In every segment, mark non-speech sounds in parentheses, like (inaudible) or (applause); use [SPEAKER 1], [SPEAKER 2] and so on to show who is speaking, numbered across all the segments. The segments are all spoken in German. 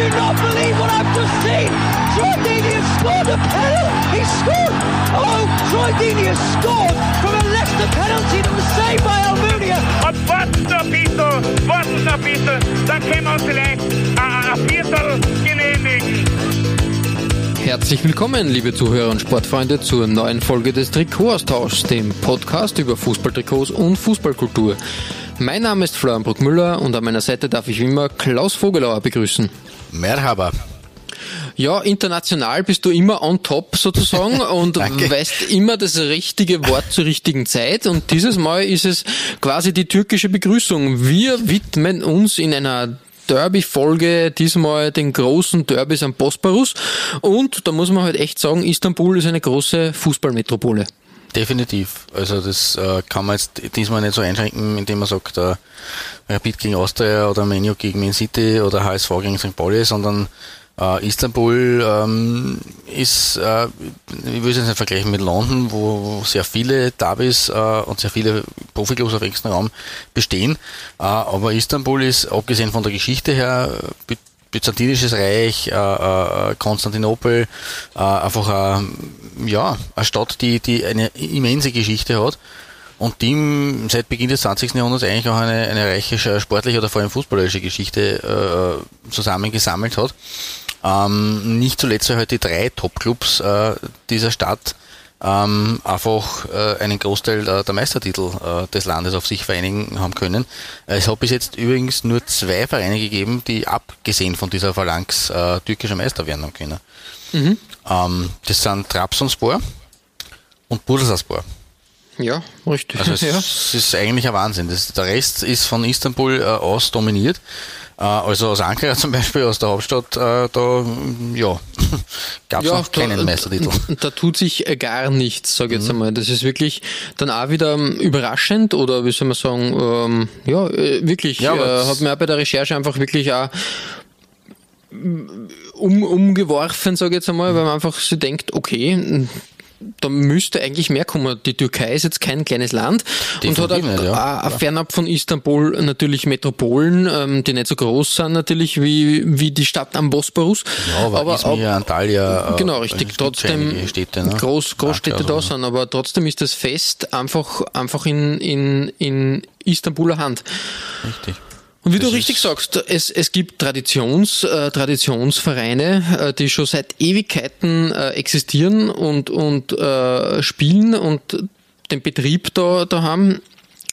[SPEAKER 1] Do not believe what I've just seen! Troy Deeney has scored a penalty! He scored! Oh, Troy Deeney has scored from a Leicester penalty that was saved by Almunia!
[SPEAKER 2] Noch ein bisschen, dann können wir uns vielleicht ein, ein Viertel genehmigen.
[SPEAKER 3] Herzlich willkommen, liebe Zuhörer und Sportfreunde, zur neuen Folge des Trikotaustauschs, dem Podcast über Fußballtrikots und Fußballkultur. Mein Name ist Florian Bruckmüller und an meiner Seite darf ich wie immer Klaus Vogelauer begrüßen.
[SPEAKER 4] Merhaba.
[SPEAKER 3] Ja, international bist du immer on top sozusagen (laughs) und weißt immer das richtige Wort zur richtigen Zeit. Und dieses Mal ist es quasi die türkische Begrüßung. Wir widmen uns in einer Derby-Folge diesmal den großen Derbys am Bosporus. Und da muss man halt echt sagen, Istanbul ist eine große Fußballmetropole.
[SPEAKER 4] Definitiv. Also das äh, kann man jetzt diesmal nicht so einschränken, indem man sagt, äh, Rapid gegen Austria oder Menu gegen Man City oder HSV gegen St. Pauli, sondern äh, Istanbul ähm, ist, äh, ich will es jetzt nicht vergleichen mit London, wo, wo sehr viele Derbys äh, und sehr viele Profiklubs auf engstem Raum bestehen. Äh, aber Istanbul ist, abgesehen von der Geschichte her, Byzantinisches Reich, äh, äh, Konstantinopel, äh, einfach äh, ja, eine Stadt, die, die eine immense Geschichte hat und die seit Beginn des 20. Jahrhunderts eigentlich auch eine, eine reiche sportliche oder vor allem fußballerische Geschichte äh, zusammengesammelt hat. Ähm, nicht zuletzt, weil halt die drei Topclubs äh, dieser Stadt ähm, einfach äh, einen Großteil äh, der Meistertitel äh, des Landes auf sich vereinigen haben können. Äh, Es hat bis jetzt übrigens nur zwei Vereine gegeben, die abgesehen von dieser Phalanx äh, türkischer Meister werden haben können. Ähm, das sind Trabzonspor und Bursaspor.
[SPEAKER 3] Ja, richtig.
[SPEAKER 4] Also es, (laughs)
[SPEAKER 3] ja.
[SPEAKER 4] ist eigentlich ein Wahnsinn. Das, der Rest ist von Istanbul äh, aus dominiert. Äh, also aus Ankara (laughs) zum Beispiel, aus der Hauptstadt, äh, da mm, ja, (laughs) gab es noch keinen
[SPEAKER 3] da,
[SPEAKER 4] Meistertitel. (laughs)
[SPEAKER 3] Da tut sich äh, gar nichts, sage ich
[SPEAKER 4] Mhm.
[SPEAKER 3] jetzt einmal. Das ist wirklich dann auch wieder ähm, überraschend oder wie soll man sagen, ähm, ja, äh, wirklich,
[SPEAKER 4] Ja,
[SPEAKER 3] äh, hat mir auch bei der Recherche einfach wirklich auch um, umgeworfen, sage ich jetzt einmal, weil man einfach so denkt, okay, da müsste eigentlich mehr kommen. Die Türkei ist jetzt kein kleines Land und hat
[SPEAKER 4] nicht, ja.
[SPEAKER 3] auch, fernab von Istanbul natürlich Metropolen, ähm, die nicht so groß sind natürlich wie, wie die Stadt am Bosporus.
[SPEAKER 4] Ja, aber, Izmir, Antalya, äh,
[SPEAKER 3] Genau, richtig. Trotzdem
[SPEAKER 4] Städte, ne?
[SPEAKER 3] Groß, Großstädte da
[SPEAKER 4] oder so.
[SPEAKER 3] sind, aber trotzdem ist das Fest einfach, einfach in, in, in Istanbuler Hand.
[SPEAKER 4] Richtig.
[SPEAKER 3] Und wie du
[SPEAKER 4] Das
[SPEAKER 3] richtig
[SPEAKER 4] ist-
[SPEAKER 3] sagst, es, es gibt Traditions, äh, Traditionsvereine, äh, die schon seit Ewigkeiten äh, existieren und, und äh, spielen und den Betrieb da, da haben.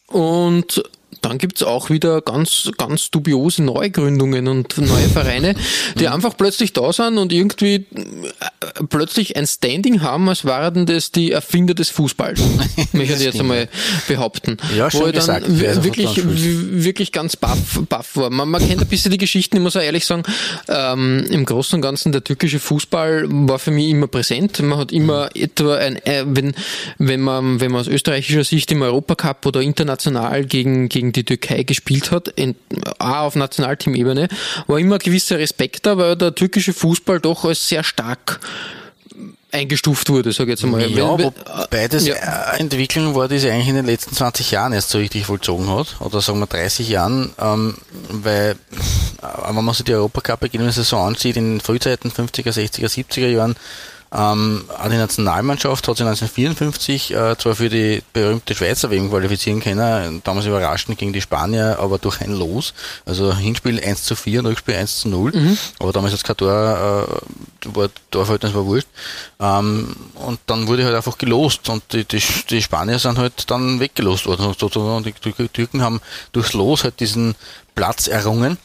[SPEAKER 3] Und dann gibt's auch wieder ganz, ganz dubiose Neugründungen und neue Vereine, die einfach plötzlich da sind und irgendwie äh, plötzlich ein Standing haben, als waren das die Erfinder des Fußballs. (laughs) möchte ich jetzt einmal behaupten.
[SPEAKER 4] Ja,
[SPEAKER 3] Wo
[SPEAKER 4] schön
[SPEAKER 3] ich dann
[SPEAKER 4] gesagt.
[SPEAKER 3] wirklich, wirklich ganz baff, baff war. Man, man kennt ein bisschen die Geschichten, ich muss auch ehrlich sagen, ähm, im Großen und Ganzen der türkische Fußball war für mich immer präsent. Man hat immer etwa ein, äh, wenn, wenn man, wenn man aus österreichischer Sicht im Europacup oder international gegen, gegen die Türkei gespielt hat, in, auch auf Nationalteamebene, war immer ein gewisser Respekt da, weil der türkische Fußball doch als sehr stark eingestuft wurde, sage ich jetzt einmal.
[SPEAKER 4] Ja, wobei das
[SPEAKER 3] ja.
[SPEAKER 4] eine Entwicklung war, die sich eigentlich in den letzten 20 Jahren erst so richtig vollzogen hat, oder sagen wir 30 Jahren, ähm, weil, äh, wenn man sich die Europacup-Ergebnisse so ansieht, in Frühzeiten 50er, 60er, 70er Jahren, ähm, auch die Nationalmannschaft hat sich 1954 äh, zwar für die berühmte Schweizer WM qualifizieren können, damals überraschend gegen die Spanier, aber durch ein Los. Also Hinspiel 1 zu 4 und Rückspiel 1 zu 0. Aber damals jetzt kein Tor, äh, war Torverhältnis war wurscht. Ähm, und dann wurde halt einfach gelost und die, die, die Spanier sind halt dann weggelost worden. Und die Tür- Türken haben durchs Los halt diesen Platz errungen.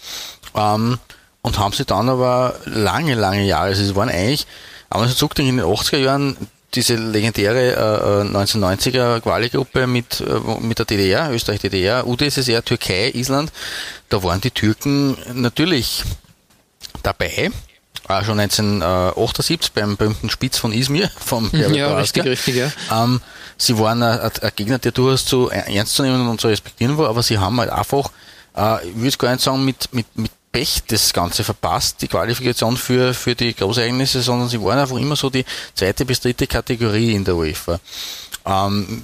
[SPEAKER 4] Ähm, und haben sie dann aber lange, lange Jahre, also es waren eigentlich, aber so zurückdenkt in den 80er Jahren, diese legendäre äh, 1990er Quali-Gruppe mit, äh, mit der DDR, Österreich, DDR, UdSSR, Türkei, Island, da waren die Türken natürlich dabei. Auch schon 1978 beim berühmten Spitz von Izmir (laughs) vom
[SPEAKER 3] Herbert Ja, richtig, richtig, ja.
[SPEAKER 4] Ähm, sie waren ein, ein, Gegner, der durchaus zu ernst zu nehmen und zu respektieren war, aber sie haben halt einfach, äh, ich würde gar nicht sagen, mit, mit, mit Pech das Ganze verpasst, die Qualifikation für, für die Großereignisse, sondern sie waren einfach immer so die zweite bis dritte Kategorie in der UEFA. Ähm,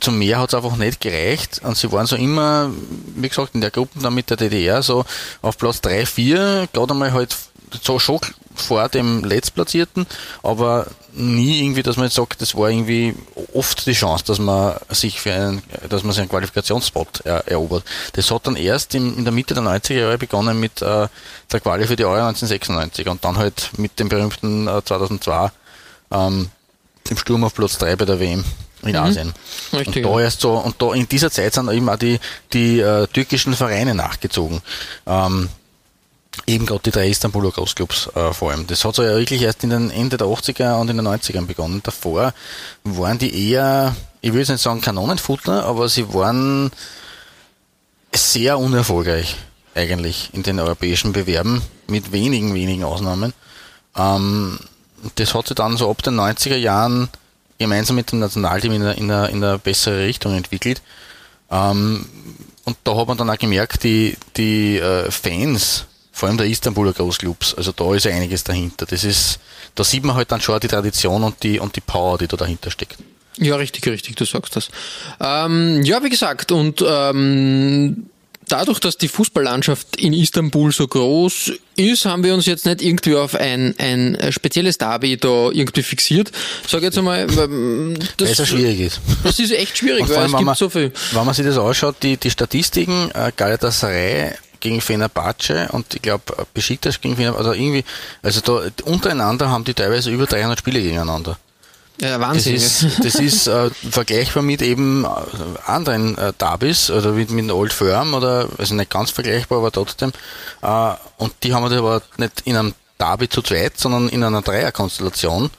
[SPEAKER 4] zum Meer hat es einfach nicht gereicht und sie waren so immer, wie gesagt, in der Gruppe dann mit der DDR so auf Platz 3, 4, gerade einmal halt so schon vor dem Letztplatzierten, aber nie irgendwie, dass man jetzt sagt, das war irgendwie oft die Chance, dass man sich für einen, dass man sich einen Qualifikationsspot er, erobert. Das hat dann erst in, in der Mitte der 90er Jahre begonnen mit äh, der Quali für die Euro 1996 und dann halt mit dem berühmten äh, 2002 ähm, im Sturm auf Platz 3 bei der WM in mhm. Asien. Richtig, und da erst so, und da in dieser Zeit sind eben auch die, die äh, türkischen Vereine nachgezogen. Ähm, eben gerade die drei Istanbuler Großclubs äh, vor allem. Das hat so ja wirklich erst in den Ende der 80er und in den 90ern begonnen. Davor waren die eher, ich will jetzt nicht sagen Kanonenfutter, aber sie waren sehr unerfolgreich eigentlich in den europäischen Bewerben, mit wenigen, wenigen Ausnahmen. Ähm, das hat sich dann so ab den 90er Jahren gemeinsam mit dem Nationalteam in eine, in eine, in eine bessere Richtung entwickelt. Ähm, und da hat man dann auch gemerkt, die, die äh, Fans, vor allem der Istanbuler Großclubs, also da ist einiges dahinter. Das ist, da sieht man halt dann schon die Tradition und die, und die Power, die da dahinter steckt.
[SPEAKER 3] Ja, richtig, richtig, du sagst das. Ähm, ja, wie gesagt, und ähm, dadurch, dass die Fußballlandschaft in Istanbul so groß ist, haben wir uns jetzt nicht irgendwie auf ein, ein spezielles Derby da irgendwie fixiert. Sag jetzt einmal, das,
[SPEAKER 4] weil es ja schwierig ist.
[SPEAKER 3] Das ist echt schwierig, weil es gibt
[SPEAKER 4] man,
[SPEAKER 3] so viel.
[SPEAKER 4] Wenn man sich das anschaut, die, die Statistiken, äh, Galatasaray gegen Fenerbahce und ich glaube Besiktas gegen Fenerbahce, also irgendwie, also da untereinander haben die teilweise über 300 Spiele gegeneinander.
[SPEAKER 3] Ja, Wahnsinn.
[SPEAKER 4] Das ist, das ist äh, vergleichbar mit eben äh, anderen äh, Derbys oder mit, mit Old Firm oder, also nicht ganz vergleichbar, aber trotzdem. Äh, und die haben wir aber nicht in einem Derby zu zweit, sondern in einer Dreierkonstellation.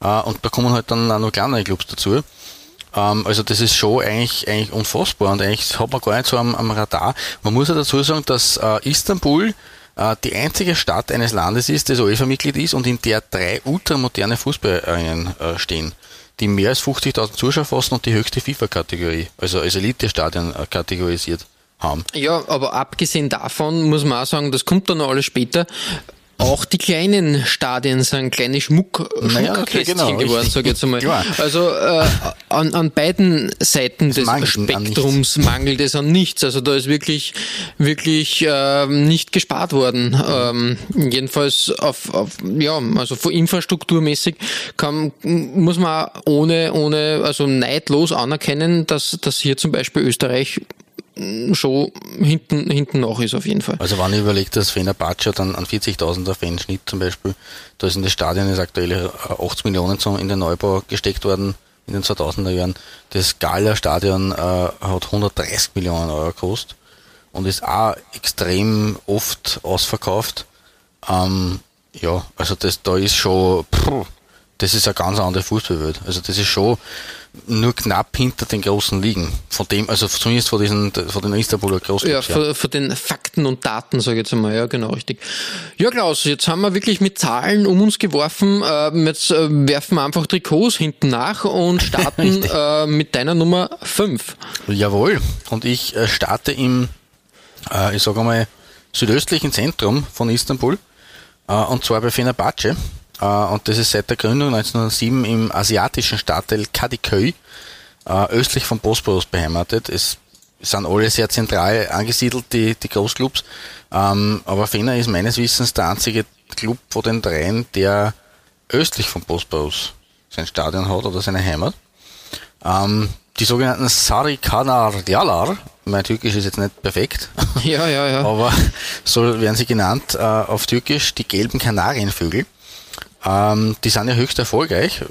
[SPEAKER 4] Äh, und da kommen halt dann auch noch kleinere Clubs dazu. Ähm, also das ist schon eigentlich, eigentlich unfassbar und eigentlich hat man gar nicht so am, am Radar. Man muss ja dazu sagen, dass äh, Istanbul äh, die einzige Stadt eines Landes ist, das UEFA-Mitglied ist und in der drei ultramoderne Fußballringen äh, stehen, die mehr als 50.000 Zuschauer fassen und die höchste FIFA-Kategorie, also als Elite-Stadion äh, kategorisiert haben.
[SPEAKER 3] Ja, aber abgesehen davon muss man auch sagen, das kommt dann noch alles später. Auch die kleinen Stadien sind kleine Schmuck, naja, Schmuckkästchen genau, geworden, sage ich jetzt einmal. Klar. Also äh, an, an beiden Seiten des Spektrums mangelt es an nichts. Also da ist wirklich, wirklich äh, nicht gespart worden. Ähm, jedenfalls auf, auf, ja, also infrastrukturmäßig kann, muss man ohne, ohne, also neidlos anerkennen, dass, dass hier zum Beispiel Österreich schon hinten, hinten nach ist auf jeden Fall.
[SPEAKER 4] Also wenn ich überlege, dass Fenerbahce dann an 40.000er Fanschnitt zum Beispiel, da ist in das Stadion ist aktuell 80 Millionen in den Neubau gesteckt worden in den 2000er Jahren. Das Gala-Stadion äh, hat 130 Millionen Euro gekostet und ist auch extrem oft ausverkauft. Ähm, ja, also das, da ist schon, pff, das ist eine ganz andere Fußballwelt. Also das ist schon, nur knapp hinter den großen liegen. Von dem, also zumindest von diesen, von den Istanbuler Großclubs.
[SPEAKER 3] Ja, von, von den Fakten und Daten, sage ich jetzt einmal, ja, genau, richtig. Ja, Klaus, jetzt haben wir wirklich mit Zahlen um uns geworfen. Ähm, jetzt äh, werfen wir einfach Trikots hinten nach und (laughs) starten äh, mit deiner Nummer 5.
[SPEAKER 4] Jawohl. Und ich äh, starte im, ich sage einmal, südöstlichen Zentrum von Istanbul. und zwar bei Fenerbahce. Äh, und das ist seit der Gründung 1907 im asiatischen Stadtteil Kadıköy äh, östlich vom Bosporus beheimatet. Es sind alle sehr zentral angesiedelt, die, die Großclubs. Ähm, aber Fener ist meines Wissens der einzige Club von den dreien, der östlich vom Bosporus sein Stadion hat oder seine Heimat. Ähm, die sogenannten Sarikanar Yalar, mein Türkisch ist jetzt nicht perfekt,
[SPEAKER 3] ja, ja, ja. (laughs)
[SPEAKER 4] aber so werden sie genannt äh, auf Türkisch die gelben Kanarienvögel. Ähm, die sind ja höchst erfolgreich.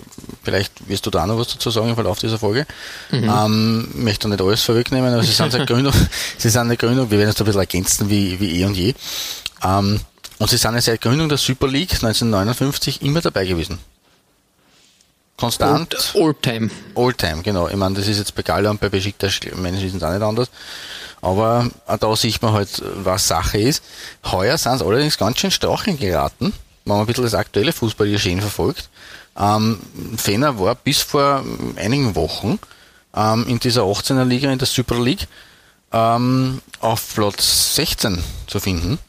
[SPEAKER 4] Vielleicht wirst du da noch was dazu sagen im Verlauf dieser Folge. Mhm. Ähm, möchte nicht alles vorwegnehmen, aber sie sind seit (laughs) Gründung, sie sind eine Gründung, wir werden es ein bisschen ergänzen wie, wie eh und je. Ähm, und sie sind ja seit Gründung der Super League 1959 immer dabei gewesen. Konstant.
[SPEAKER 3] Oldtime.
[SPEAKER 4] Oldtime, genau. Ich meine, das ist jetzt bei Gala und bei Besiktas meines Wissens auch nicht anders. Aber da sieht man halt, was Sache ist. Heuer sind sie allerdings ganz schön stracheln geraten wenn man ein bisschen das aktuelle Fußballgeschehen verfolgt, ähm, Fener war bis vor einigen Wochen ähm, in dieser 18er Liga, in der Super League, ähm, auf Platz 16 zu finden.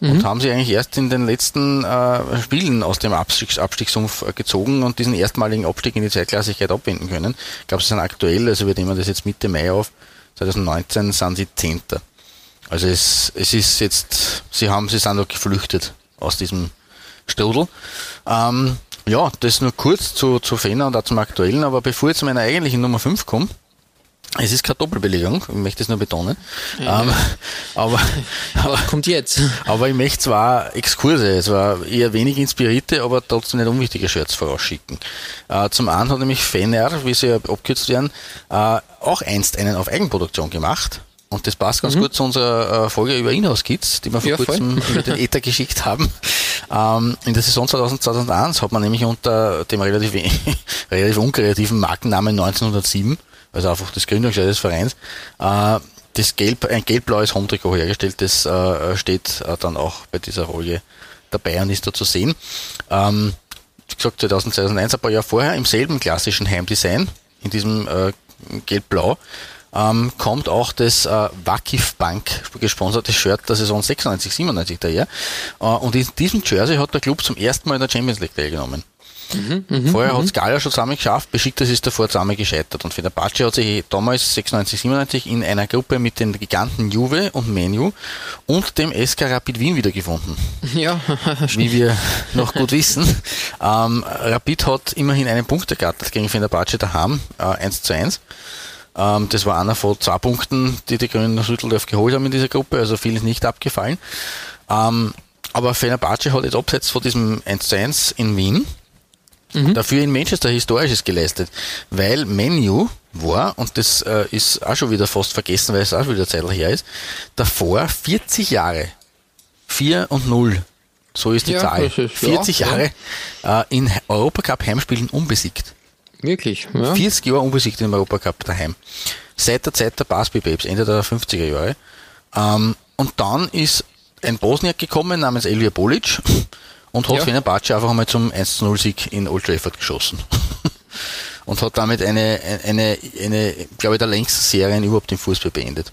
[SPEAKER 4] Mhm. Und haben sie eigentlich erst in den letzten äh, Spielen aus dem Abstiegs Abstiegssumpf äh, gezogen und diesen erstmaligen Abstieg in die Zweitklassigkeit abwenden können. Ich glaube, sie sind aktuell, also wir nehmen das jetzt Mitte Mai auf, 2019 sind sie Zehnter. Also es, es ist jetzt, sie haben, sie sind noch geflüchtet aus diesem Strudel. Ähm, ja, das nur kurz zu, zu Fener und auch zum Aktuellen, aber bevor ich zu meiner eigentlichen Nummer 5 komme, es ist keine Doppelbelegung, ich möchte es nur betonen. Ja. Ähm, aber,
[SPEAKER 3] aber kommt jetzt.
[SPEAKER 4] Aber ich möchte zwar Exkurse, es war eher wenig inspirierte, aber trotzdem nicht unwichtige Shirts vorausschicken. Äh, zum einen hat nämlich Fener, wie sie ja abkürzt werden, äh, auch einst einen auf Eigenproduktion gemacht. Und das passt ganz mhm. gut zu unserer äh, Folge über Inhouse-Kids, die wir vor ja, kurzem (laughs) über den Ether geschickt haben. Ähm, in der Saison 2000, 2001 hat man nämlich unter dem relativ, (laughs) relativ unkreativen Markennamen 1907, also einfach das Gründungsjahr des Vereins, äh, das Gelb, ein gelb-blaues Home-Trikot hergestellt. Das äh, steht äh, dann auch bei dieser Folge dabei und ist da zu sehen. Ähm, wie gesagt, 2000, 2001, ein paar Jahre vorher, im selben klassischen Heimdesign, in diesem äh, gelb-blau, ähm, kommt auch das äh, Wakif Bank gesponserte Shirt der Saison 96, 97 daher. Äh, und in diesem Jersey hat der Club zum ersten Mal in der Champions League teilgenommen. Mhm, mh, Vorher hat es Gala schon zusammen geschafft, Besiktas ist davor zusammen gescheitert. Und Fenerbahce hat sich damals 96, 97 in einer Gruppe mit den Giganten Juve und Menu und dem SK Rapid Wien wiedergefunden. (laughs)
[SPEAKER 3] Ja,
[SPEAKER 4] wie wir noch gut (laughs) wissen. Ähm, Rapid hat immerhin einen Punkt ergattert gegen Fenerbahce daheim, äh, 1 zu 1. Ähm, das war einer von zwei Punkten, die die Grünen aus Rütteldorf geholt haben in dieser Gruppe, also viel ist nicht abgefallen. Ähm, aber Fenerbahce hat jetzt abseits von diesem 1 zu 1 in Wien mhm. dafür in Manchester Historisches geleistet, weil Menu war, und das äh, ist auch schon wieder fast vergessen, weil es auch schon wieder Zeit her ist, davor 40 Jahre, 4 und 0, so ist die ja, Zahl, ist, 40 ja, Jahre ja. Äh, in Europacup Heimspielen unbesiegt.
[SPEAKER 3] Wirklich?
[SPEAKER 4] Ja. 40 Jahre unbesiegt im Europacup daheim. Seit der Zeit der Basby Babes, Ende der 50er Jahre. Ähm, und dann ist ein Bosniak gekommen namens Elvir Bolic und hat ja. Fenerbahce einfach einmal zum 1-0-Sieg in Old Trafford geschossen. (laughs) und hat damit eine, eine, eine, glaube ich, der längste Serien überhaupt im Fußball beendet.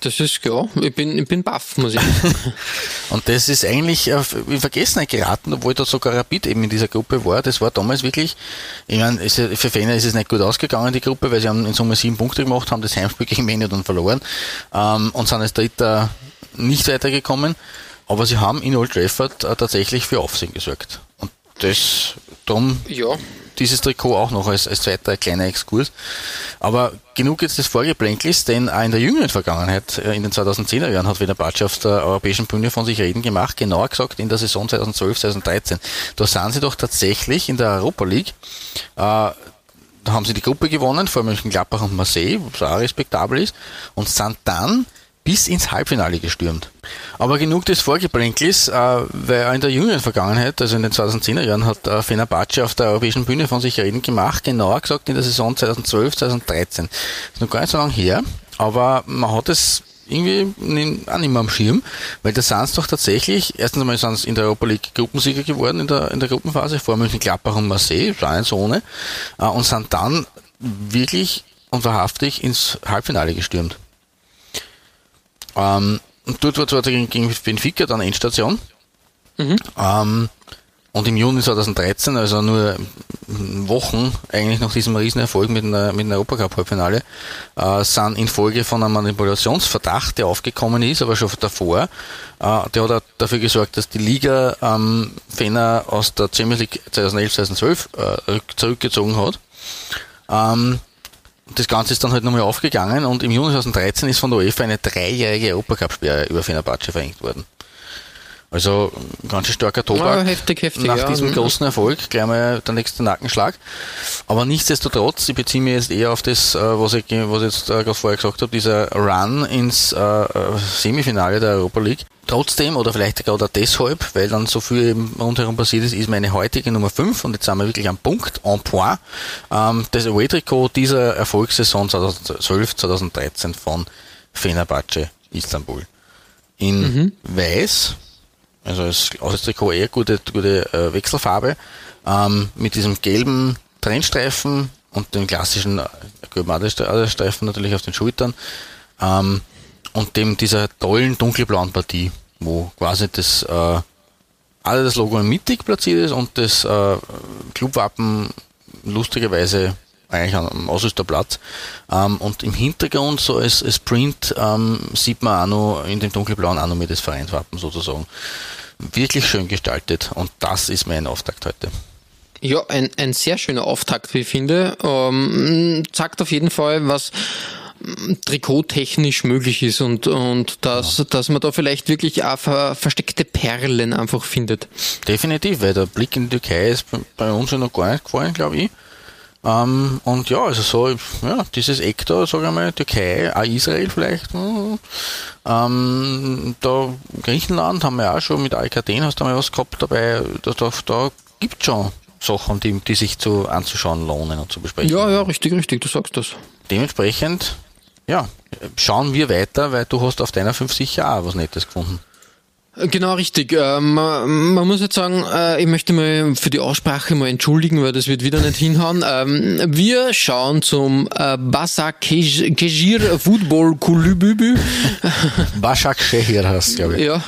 [SPEAKER 3] Das ist, ja, ich bin, ich bin baff, muss ich sagen. (laughs)
[SPEAKER 4] und das ist eigentlich in Vergessenheit geraten, obwohl da sogar Rapid eben in dieser Gruppe war. Das war damals wirklich, ich meine, für Fener ist es nicht gut ausgegangen, die Gruppe, weil sie haben in Summe sieben Punkte gemacht, haben das Heimspiel gegen Menu dann verloren ähm, und sind als Dritter nicht weitergekommen. Aber sie haben in Old Trafford äh, tatsächlich für Aufsehen gesorgt. Und das, darum ja dieses Trikot auch noch als, als zweiter kleiner Exkurs. Aber genug jetzt des Vorgeplänkels, denn auch in der jüngeren Vergangenheit, äh, in den 2010er Jahren, hat Fenerbahce auf der europäischen Bühne von sich reden gemacht, genauer gesagt in der Saison 2012, 2013. Da sind sie doch tatsächlich in der Europa League, äh, da haben sie die Gruppe gewonnen, vor Mönchengladbach und Marseille, was auch respektabel ist, und sind dann bis ins Halbfinale gestürmt. Aber genug des Vorgeplänkels, äh, weil in der jüngeren Vergangenheit, also in den 2010er Jahren, hat äh, Fenerbahce auf der europäischen Bühne von sich reden gemacht, genauer gesagt in der Saison 2012, 2013. Ist noch gar nicht so lange her, aber man hat es irgendwie auch nicht mehr am Schirm, weil da sind es doch tatsächlich, erstens einmal sind in der Europa League Gruppensieger geworden in der, in der Gruppenphase, vor München Gladbach und Marseille, war so ohne, äh, und sind dann wirklich und wahrhaftig ins Halbfinale gestürmt. Ähm, und dort war zwar gegen, gegen Benfica dann Endstation. Mhm. Ähm, und im Juni 2013, also nur Wochen eigentlich nach diesem Riesenerfolg mit einer, mit einer Europacup-Halbfinale, äh, sind infolge von einem Manipulationsverdacht, der aufgekommen ist, aber schon davor, äh, der hat dafür gesorgt, dass die Liga ähm, Fener aus der Champions League 2011, 2012 äh, zurückgezogen hat. Ähm, das Ganze ist dann halt nochmal aufgegangen und im Juni 2013 ist von der UEFA eine dreijährige Europacup-Sperre über Fenerbahce verhängt worden. Also ganz starker Tobak
[SPEAKER 3] ja, heftig, heftig,
[SPEAKER 4] nach
[SPEAKER 3] ja.
[SPEAKER 4] diesem großen Erfolg, gleich mal der nächste Nackenschlag. Aber nichtsdestotrotz, ich beziehe mich jetzt eher auf das, äh, was ich, was ich jetzt äh, gerade vorher gesagt habe, dieser Run ins äh, Semifinale der Europa League. Trotzdem, oder vielleicht gerade deshalb, weil dann so viel rundherum passiert ist, ist meine heutige Nummer 5 und jetzt sind wir wirklich am Punkt, en point, ähm, das Away-Trikot dieser Erfolgssaison 2012-2013 von Fenerbahce Istanbul. In mhm. Weiß, Also das Auswärtstrikot eher gute, gute äh, Wechselfarbe. Ähm, mit diesem gelben Trennstreifen und dem klassischen äh, gelben Aderstreifen natürlich auf den Schultern. Ähm, und dem dieser tollen dunkelblauen Partie, wo quasi das äh, alle das Logo mittig platziert ist und das äh, Clubwappen lustigerweise eigentlich am Ausrüsterplatz. Ähm, und im Hintergrund, so als, als Print, ähm, sieht man auch noch in dem dunkelblauen auch noch mit das Vereinswappen sozusagen. Wirklich schön gestaltet und das ist mein Auftakt heute.
[SPEAKER 3] Ja, ein, ein sehr schöner Auftakt, wie ich finde. Ähm, zeigt auf jeden Fall, was trikottechnisch möglich ist und, und dass, ja. dass man da vielleicht wirklich auch ver, versteckte Perlen einfach findet.
[SPEAKER 4] Definitiv, weil der Blick in die Türkei ist bei uns ja noch gar nicht gefallen, glaube ich. Ähm, und ja, also so, ja, dieses Eck da, sage ich mal, Türkei, auch Israel vielleicht, hm, ähm, da Griechenland haben wir auch schon mit Alcaden, hast du mal was gehabt dabei, da, da, da gibt schon Sachen, die, die sich zu anzuschauen lohnen und zu besprechen.
[SPEAKER 3] Ja, ja, richtig, richtig, du sagst das.
[SPEAKER 4] Dementsprechend, ja, schauen wir weiter, weil du hast auf deiner 5 sicher auch was Nettes gefunden.
[SPEAKER 3] Genau, richtig. Äh, man, muss jetzt sagen, äh, ich möchte mal für die Aussprache mal entschuldigen, weil das wird wieder nicht hinhauen. Ähm, wir schauen zum äh, Basak Kejir Football Kulübübü.
[SPEAKER 4] Basak Shehir hast glaube ich.
[SPEAKER 3] Ja,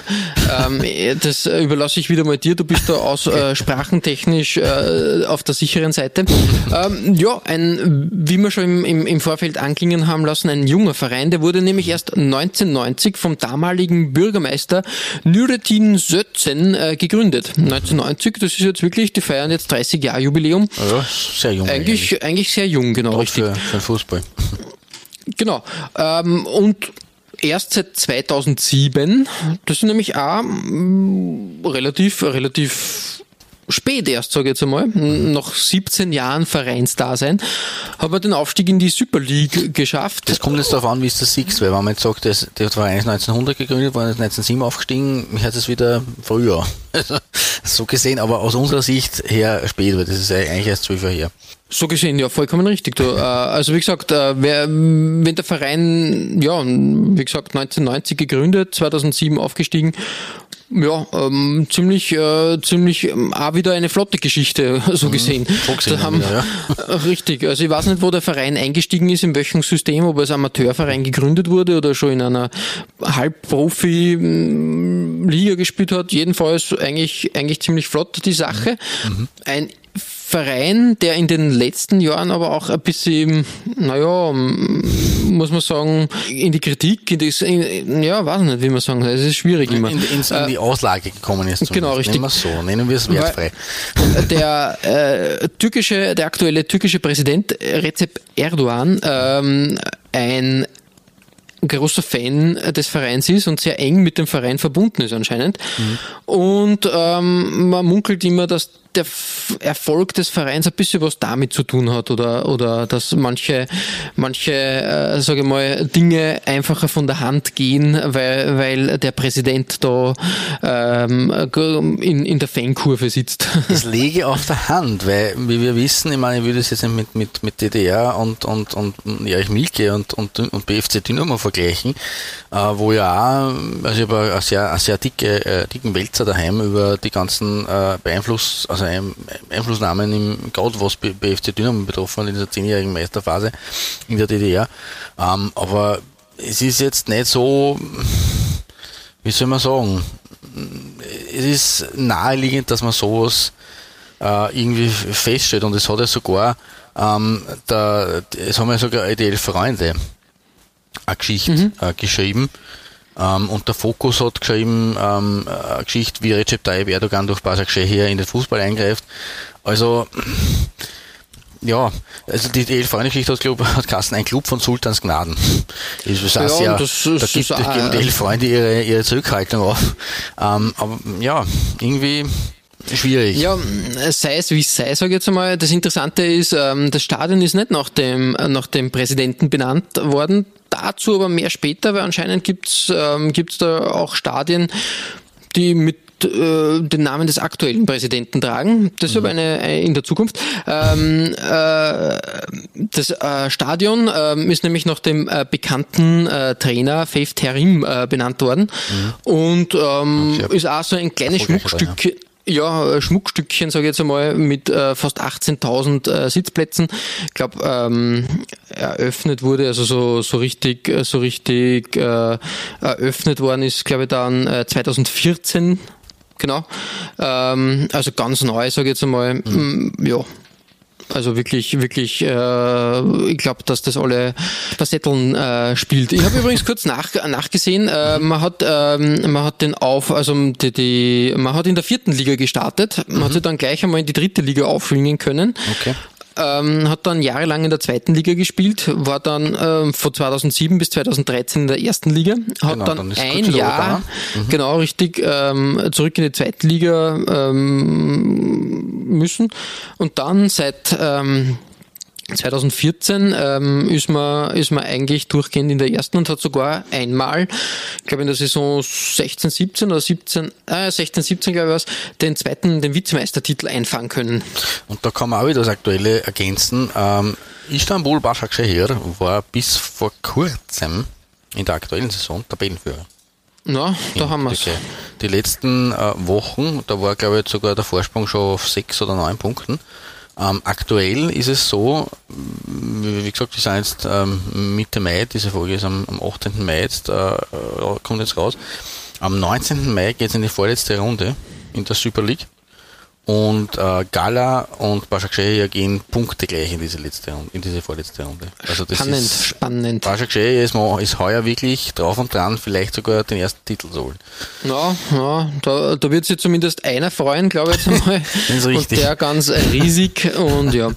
[SPEAKER 3] ähm, das überlasse ich wieder mal dir. Du bist da aus äh, sprachentechnisch äh, auf der sicheren Seite. Ähm, ja, ein, wie wir schon im, im, im Vorfeld anklingen haben lassen, ein junger Verein, der wurde nämlich erst 1990 vom damaligen Bürgermeister Nurettin Sötzen äh, gegründet. 1990, das ist jetzt wirklich, die feiern jetzt 30 Jahre Jubiläum.
[SPEAKER 4] Ja, sehr jung.
[SPEAKER 3] Eigentlich, eigentlich, eigentlich sehr jung, genau.
[SPEAKER 4] Auch richtig. Für, für Fußball.
[SPEAKER 3] Genau. Ähm, und erst seit 2007, das ist nämlich auch mm, relativ, relativ spät erst, sage ich jetzt einmal, nach 17 Jahren Vereinsdasein, haben wir den Aufstieg in die Super League geschafft.
[SPEAKER 4] Das kommt jetzt darauf an, wie es das siehst, weil wenn man jetzt sagt, der Verein ist 1900 gegründet, war 1907 aufgestiegen, hört es wieder früher. (laughs) so gesehen, aber aus unserer Sicht her spät, weil das ist eigentlich erst zwölf Jahre her.
[SPEAKER 3] So gesehen, ja, vollkommen richtig. Du, äh, also wie gesagt, äh, wer, wenn der Verein, ja, wie gesagt, 1990 gegründet, 2007 aufgestiegen ja, ähm, ziemlich, äh, ziemlich ähm, auch wieder eine flotte Geschichte, (laughs) so mhm. gesehen.
[SPEAKER 4] Da haben, wieder,
[SPEAKER 3] ja. (laughs) Richtig. Also ich weiß nicht, wo der Verein eingestiegen ist, in welchem System, ob er als Amateurverein gegründet wurde oder schon in einer Halbprofi-Liga gespielt hat. Jedenfalls eigentlich, eigentlich ziemlich flott die Sache. Mhm. Ein Verein, der in den letzten Jahren aber auch ein bisschen, naja, muss man sagen, in die Kritik, in das, in, ja, weiß nicht, wie man sagen soll, es ist schwierig immer.
[SPEAKER 4] In, in, in die Auslage gekommen ist.
[SPEAKER 3] Genau, richtig.
[SPEAKER 4] Nennen wir es so, nennen wir es wertfrei.
[SPEAKER 3] Der äh, türkische, der aktuelle türkische Präsident Recep Erdogan, ähm, ein großer Fan des Vereins ist und sehr eng mit dem Verein verbunden ist anscheinend. Mhm. Und ähm, man munkelt immer, dass der Erfolg des Vereins ein bisschen was damit zu tun hat oder, oder dass manche, manche äh, sage ich mal, Dinge einfacher von der Hand gehen, weil, weil der Präsident da ähm, in, in der Fankurve sitzt. (laughs)
[SPEAKER 4] Das lege auf der Hand, weil, wie wir wissen, ich meine, ich würde es jetzt mit, mit, mit DDR und, und, und Erich Milke und, und, und BFC Dynamo vergleichen, äh, wo ja auch, also ich habe eine sehr, eine sehr dicke, äh, dicken Wälzer daheim über die ganzen äh, Beeinfluss, also Einflussnahmen im, gerade was BFC Dynamo betroffen hat in dieser zehnjährigen Meisterphase in der DDR. Ähm, aber es ist jetzt nicht so, wie soll man sagen, es ist naheliegend, dass man sowas äh, irgendwie feststellt und es hat ja sogar, ähm, der, es haben ja sogar EDL Freunde eine Geschichte mhm. äh, geschrieben, ähm, und der Fokus hat geschrieben, ähm, eine Geschichte, wie Recep Tayyip Erdogan durch Basak hier in den Fußball eingreift. Also, ja, also die Elf-Freunde-Geschichte hat, glaub, hat Kassen ein Club von Sultans Gnaden. Das ist ja, sehr, das, da gibt, das geben die Elf-Freunde ihre, ihre Zurückhaltung auf. Ähm, aber ja, irgendwie schwierig.
[SPEAKER 3] Ja, sei es wie es sei, sage ich jetzt einmal. Das Interessante ist, ähm, das Stadion ist nicht nach dem, nach dem Präsidenten benannt worden dazu aber mehr später, weil anscheinend gibt's ähm, gibt's da auch Stadien, die mit äh, den Namen des aktuellen Präsidenten tragen. Das ist aber eine, eine in der Zukunft. Ähm, äh, das äh, Stadion äh, ist nämlich nach dem äh, bekannten äh, Trainer Faith Terim äh, benannt worden und ähm, ist auch so ein kleines Schmuckstück. Ja, äh, Schmuckstückchen, sage ich jetzt einmal, mit äh, fast 18.000 äh, Sitzplätzen. Ich glaube, ähm, eröffnet wurde, also so, so richtig, äh, so richtig äh, eröffnet worden ist, glaube ich, dann äh, 2014. Genau. Ähm, also ganz neu, sage ich jetzt einmal. Mm, Ja. Also wirklich, wirklich, äh, ich glaube, dass das alle Facetteln äh, spielt. Ich habe übrigens kurz nach, nachgesehen, äh, man hat ähm, man hat den auf, also die, die man hat in der vierten Liga gestartet, man hat sich dann gleich einmal in die dritte Liga aufschwingen können.
[SPEAKER 4] Okay.
[SPEAKER 3] Ähm, hat dann jahrelang in der zweiten Liga gespielt, war dann ähm, von 2007 bis 2013 in der ersten Liga, hat
[SPEAKER 4] Genau,
[SPEAKER 3] dann,
[SPEAKER 4] dann
[SPEAKER 3] ein Jahr, genau richtig, ähm, zurück in die zweite Liga ähm, müssen. Und dann seit ähm, 2014 ähm, ist, man, ist man eigentlich durchgehend in der ersten und hat sogar einmal, ich glaube in der Saison 16, 17 oder 17, äh, 16, 17 glaube ich was, den zweiten, den Vizemeistertitel einfangen können.
[SPEAKER 4] Und da kann man auch wieder das Aktuelle ergänzen. Ähm, Istanbul Başakşehir war bis vor kurzem in der aktuellen Saison Tabellenführer.
[SPEAKER 3] Na, da haben wir es.
[SPEAKER 4] Die letzten äh, Wochen, da war glaube ich sogar der Vorsprung schon auf sechs oder neun Punkten. Ähm, aktuell ist es so, wie gesagt, wir sind jetzt ähm, Mitte Mai, diese Folge ist am, am 18. Mai jetzt, äh, äh, kommt jetzt raus. Am 19. Mai geht es in die vorletzte Runde in der Super League. Und äh, Gala und Başakşehir gehen punktegleich in diese letzte Runde, in diese vorletzte Runde. Also das
[SPEAKER 3] Spannend,
[SPEAKER 4] ist
[SPEAKER 3] spannend.
[SPEAKER 4] Başakşehir ist, ist heuer wirklich drauf und dran, vielleicht sogar den ersten Titel zu holen.
[SPEAKER 3] Ja, ja da, da wird sich zumindest einer freuen, glaube ich jetzt einmal. (laughs)
[SPEAKER 4] Das ist
[SPEAKER 3] und
[SPEAKER 4] richtig.
[SPEAKER 3] der ganz riesig und ja.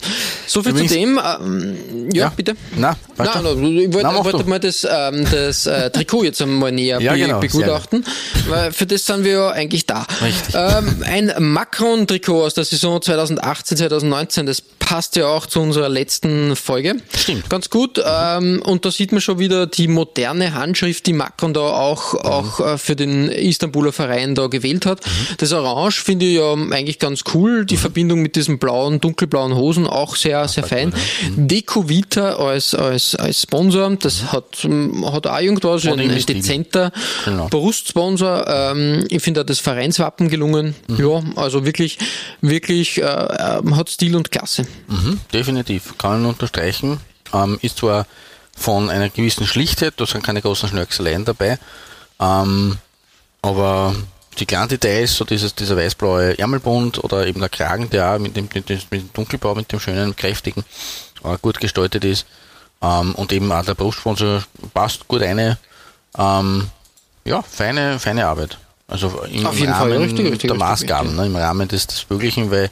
[SPEAKER 3] So viel zu dem. Ähm, ja, bitte.
[SPEAKER 4] Na,
[SPEAKER 3] Nein,
[SPEAKER 4] weiter.
[SPEAKER 3] nein, ich wollte,
[SPEAKER 4] Na, mach
[SPEAKER 3] wollte
[SPEAKER 4] du.
[SPEAKER 3] mal das, ähm, das äh, Trikot jetzt einmal näher
[SPEAKER 4] Ja,
[SPEAKER 3] be
[SPEAKER 4] genau,
[SPEAKER 3] begutachten, weil für das sind wir ja eigentlich da.
[SPEAKER 4] Richtig.
[SPEAKER 3] Ähm, ein Macron-Trikot aus der Saison 2018, 2019, das passt ja auch zu unserer letzten Folge.
[SPEAKER 4] Stimmt.
[SPEAKER 3] Ganz gut. Ähm, und da sieht man schon wieder die moderne Handschrift, die Macron da auch, auch äh, für den Istanbuler Verein da gewählt hat. Das Orange finde ich ja eigentlich ganz cool. Die Verbindung mit diesen blauen, dunkelblauen Hosen auch sehr, sehr fein. Deco Vita als, als, als Sponsor, das hat, ähm, hat auch irgendwas, ein, ein dezenter
[SPEAKER 4] Genau.
[SPEAKER 3] Brustsponsor. Ähm, ich finde auch das Vereinswappen gelungen. Ja, also wirklich, wirklich äh, äh, hat Stil und Klasse.
[SPEAKER 4] Mhm, definitiv, kann man unterstreichen. Ähm, ist zwar von einer gewissen Schlichtheit, da sind keine großen Schnörkeleien dabei, ähm, aber die kleinen Details, so dieses, dieser weißblaue Ärmelbund oder eben der Kragen, der auch mit dem, mit dem, mit dem Dunkelblau, mit dem schönen, kräftigen, äh, gut gestaltet ist, ähm, und eben auch der Brustsponsor passt gut eine, ähm, ja, feine, feine Arbeit. Also im
[SPEAKER 3] Auf jeden Fall,
[SPEAKER 4] Rahmen
[SPEAKER 3] richtig, richtig,
[SPEAKER 4] der
[SPEAKER 3] richtig,
[SPEAKER 4] Maßgaben, ne, im Rahmen des, des Möglichen, weil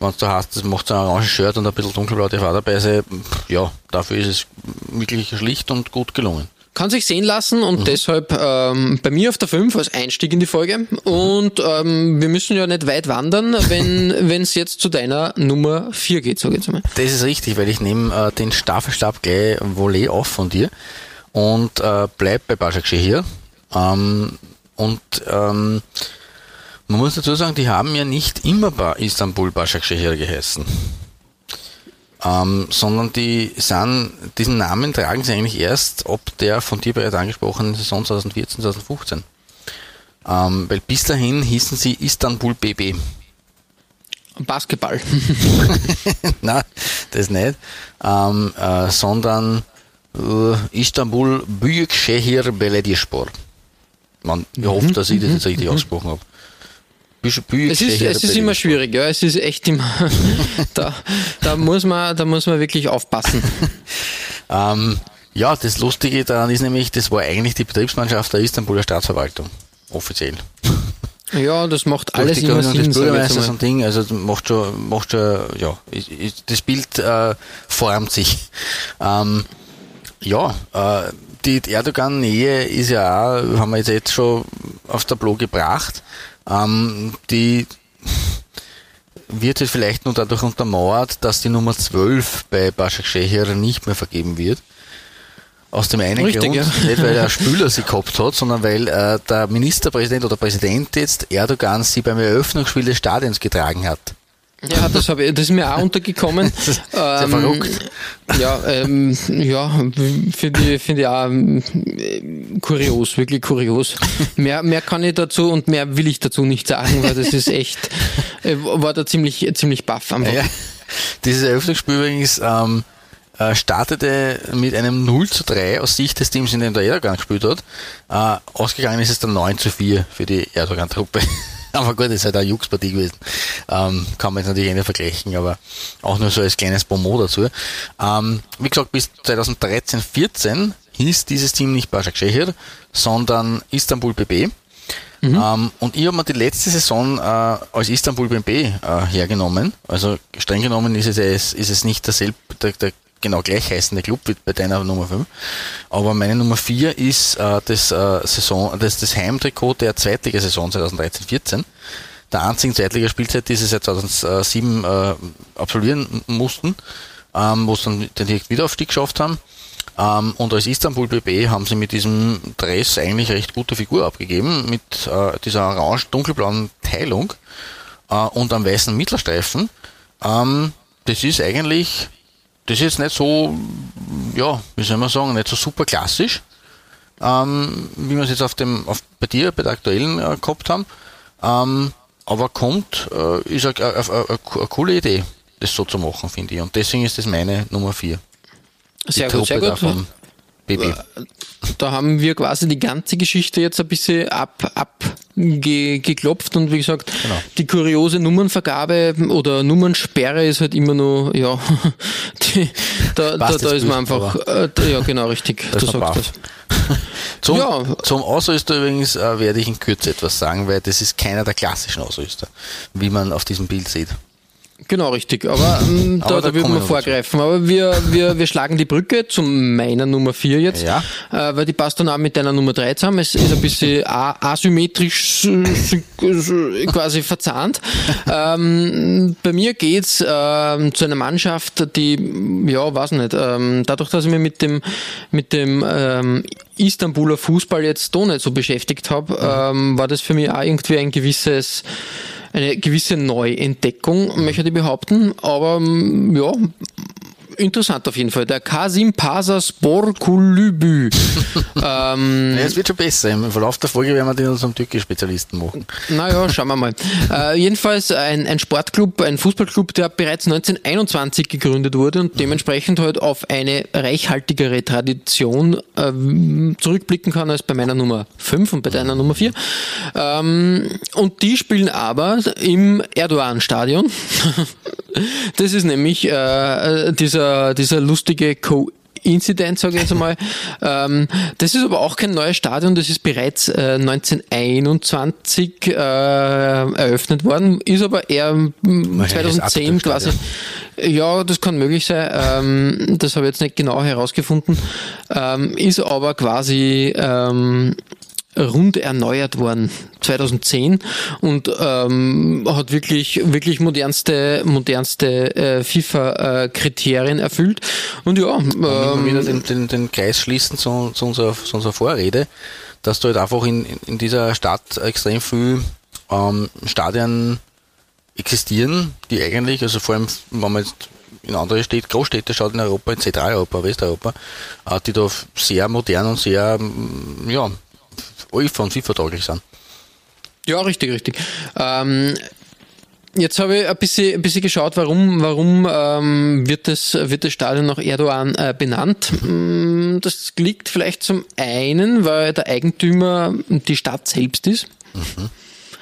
[SPEAKER 4] wenn du hast, das macht so ein oranges Shirt und ein bisschen dunkelblau dabei sein, pff, ja, dafür ist es wirklich schlicht und gut gelungen.
[SPEAKER 3] Kann sich sehen lassen und deshalb ähm, bei mir auf der 5 als Einstieg in die Folge. Und ähm, wir müssen ja nicht weit wandern, (laughs) wenn es jetzt zu deiner Nummer 4 geht, ich jetzt mal.
[SPEAKER 4] Das ist richtig, weil ich nehme äh, den Staffelstab gleich Volley auf von dir und äh, bleib bei Başakşehir. Ähm, und ähm, man muss dazu sagen, die haben ja nicht immer bei Istanbul Başakşehir geheißen. Ähm, sondern die sind, diesen Namen tragen sie eigentlich erst ab der von dir bereits angesprochenen Saison 2014, 2015. Ähm, weil bis dahin hießen sie Istanbul BB.
[SPEAKER 3] Basketball. (laughs)
[SPEAKER 4] Nein, das nicht. Ähm, äh, sondern äh, Istanbul Büyükşehir Belediyespor. Man, ich hoffe, dass ich das jetzt richtig ausgesprochen habe.
[SPEAKER 3] Es ist, es ist immer schwierig, ja. Es ist echt immer. (laughs) da, da, muss man, da muss man wirklich aufpassen. (laughs)
[SPEAKER 4] Ähm, ja, das Lustige daran ist nämlich, das war eigentlich die Betriebsmannschaft der Istanbuler Staatsverwaltung. Offiziell. (laughs)
[SPEAKER 3] Ja, das macht alles immer Sinn. jetzt
[SPEAKER 4] Bürgermeisters
[SPEAKER 3] mal.
[SPEAKER 4] und Ding, also das macht schon, macht schon, ja, das Bild äh, formt sich. Ähm, ja, äh, die Erdogan-Nähe ist ja auch, haben wir jetzt, jetzt schon aufs Tableau gebracht. Ähm, die wird jetzt vielleicht nur dadurch untermauert, dass die Nummer 12 bei Başakşehir nicht mehr vergeben wird. Aus dem einen
[SPEAKER 3] Richtig,
[SPEAKER 4] Grund,
[SPEAKER 3] ja.
[SPEAKER 4] nicht weil der Spüler sie gehabt hat, sondern weil äh, der Ministerpräsident oder Präsident jetzt Erdogan sie beim Eröffnungsspiel des Stadions getragen hat.
[SPEAKER 3] Ja, das, hab ich, das ist mir auch untergekommen. (laughs)
[SPEAKER 4] Sehr verrückt.
[SPEAKER 3] Ja, ähm, ja finde ich, find ich auch ähm, kurios, wirklich kurios. Mehr, mehr kann ich dazu und mehr will ich dazu nicht sagen, weil das ist echt, äh, war da ziemlich, ziemlich baff einfach.
[SPEAKER 4] Ja. Dieses Eröffnungsspiel übrigens ähm, äh, startete mit einem 0 zu 3 aus Sicht des Teams, in dem der Erdogan gespielt hat. Äh, ausgegangen ist es dann 9 zu 4 für die Erdogan-Truppe. Aber gut, das ist halt eine Jux-Partie gewesen. Ähm, kann man jetzt natürlich nicht vergleichen, aber auch nur so als kleines Bonmot dazu. Ähm, wie gesagt, bis 2013, 14 hieß dieses Team nicht Başak Şehir, sondern Istanbul BB. Ähm, und ich habe mir die letzte Saison äh, als Istanbul BB äh, hergenommen. Also streng genommen ist es, ist es nicht derselbe, der, der genau gleich heißende Club wie bei deiner Nummer 5. Aber meine Nummer 4 ist äh, das, äh, Saison, das, das Heimtrikot der Zweitligasaison 2013-14. Der einzigen Zweitligaspielzeit, die sie seit 2007 äh, absolvieren mussten, ähm, wo sie dann den direkt Wiederaufstieg geschafft haben. Ähm, und als Istanbul BB haben sie mit diesem Dress eigentlich recht gute Figur abgegeben, mit äh, dieser orange-dunkelblauen Teilung äh, und am weißen Mittelstreifen. Ähm, das ist eigentlich, das ist jetzt nicht so, ja, wie soll man sagen, nicht so super klassisch, ähm, wie wir es jetzt auf dem, auf, bei dir, bei der aktuellen äh, gehabt haben. Ähm, aber kommt, äh, ist eine, coole Idee, das so zu machen, finde ich. Und deswegen ist das meine Nummer 4.
[SPEAKER 3] Sehr gut, sehr gut.
[SPEAKER 4] Vom BB.
[SPEAKER 3] Da haben wir quasi die ganze Geschichte jetzt ein bisschen ab, abgeklopft und wie gesagt,
[SPEAKER 4] Genau.
[SPEAKER 3] die kuriose Nummernvergabe oder Nummernsperre ist halt immer nur, ja, (laughs) die, da, da, da ist man einfach, äh, da- ja genau, richtig,
[SPEAKER 4] Da
[SPEAKER 3] du sagst das.
[SPEAKER 4] Zum,
[SPEAKER 3] Ja.
[SPEAKER 4] zum Ausrüster übrigens äh, werde ich in Kürze etwas sagen, weil das ist keiner der klassischen Ausrüster, wie man auf diesem Bild sieht.
[SPEAKER 3] Genau, richtig. Aber, ähm, da,
[SPEAKER 4] da
[SPEAKER 3] würden wir vorgreifen. Aber wir, wir, wir schlagen die Brücke zu meiner Nummer 4 jetzt,
[SPEAKER 4] Ja.
[SPEAKER 3] äh, weil die passt dann auch mit deiner Nummer 3 zusammen. Es ist ein bisschen asymmetrisch quasi verzahnt. ähm, bei mir geht's ähm, zu einer Mannschaft, die, ja, weiß nicht, ähm, dadurch, dass ich mich mit dem, mit dem ähm, Istanbuler Fußball jetzt doch nicht so beschäftigt habe, ähm, war das für mich auch irgendwie ein gewisses eine gewisse Neuentdeckung, möchte ich behaupten. Aber ja, interessant auf jeden Fall. Der Kasim Pasa Spor Kulübü. (laughs) ähm,
[SPEAKER 4] Ja, es wird schon besser. Im Verlauf der Folge werden wir den unserem Türkisch-Spezialisten machen.
[SPEAKER 3] naja, schauen wir mal. Äh, jedenfalls ein, ein Sportclub, ein Fußballclub, der bereits 1921 gegründet wurde und dementsprechend halt auf eine reichhaltigere Tradition ähm, zurückblicken kann als bei meiner Nummer 5 und bei deiner Nummer 4. Ähm, und die spielen aber im Erdogan-Stadion. (laughs) das ist nämlich äh, dieser, dieser lustige Co Incident, sage ich jetzt einmal. (laughs) ähm, das ist aber auch kein neues Stadion, das ist bereits äh, 1921 äh, eröffnet worden, ist aber eher
[SPEAKER 4] das
[SPEAKER 3] 2010 quasi. Ja, das kann möglich sein. Ähm, das habe ich jetzt nicht genau herausgefunden. Ähm, ist aber quasi ähm, rund erneuert worden 2010 und ähm, hat wirklich wirklich modernste modernste äh, FIFA äh, Kriterien erfüllt. Und ja
[SPEAKER 4] Und immer wieder
[SPEAKER 3] ähm,
[SPEAKER 4] den, den, den Kreis schließen zu, zu, unserer, zu unserer Vorrede, dass du halt einfach in, in dieser Stadt extrem viel ähm, Stadien existieren, die eigentlich, also vor allem, wenn man jetzt in andere Städte, Großstädte schaut in Europa, in Zentraleuropa, Westeuropa, äh, die da sehr modern und sehr, ja, Und FIFA tauglich sind.
[SPEAKER 3] ja richtig richtig ähm, Jetzt habe ich ein bisschen, ein bisschen geschaut, warum, warum ähm, wird, das, wird das Stadion nach Erdogan äh, benannt. Mm, Das liegt vielleicht zum einen, weil der Eigentümer die Stadt selbst ist.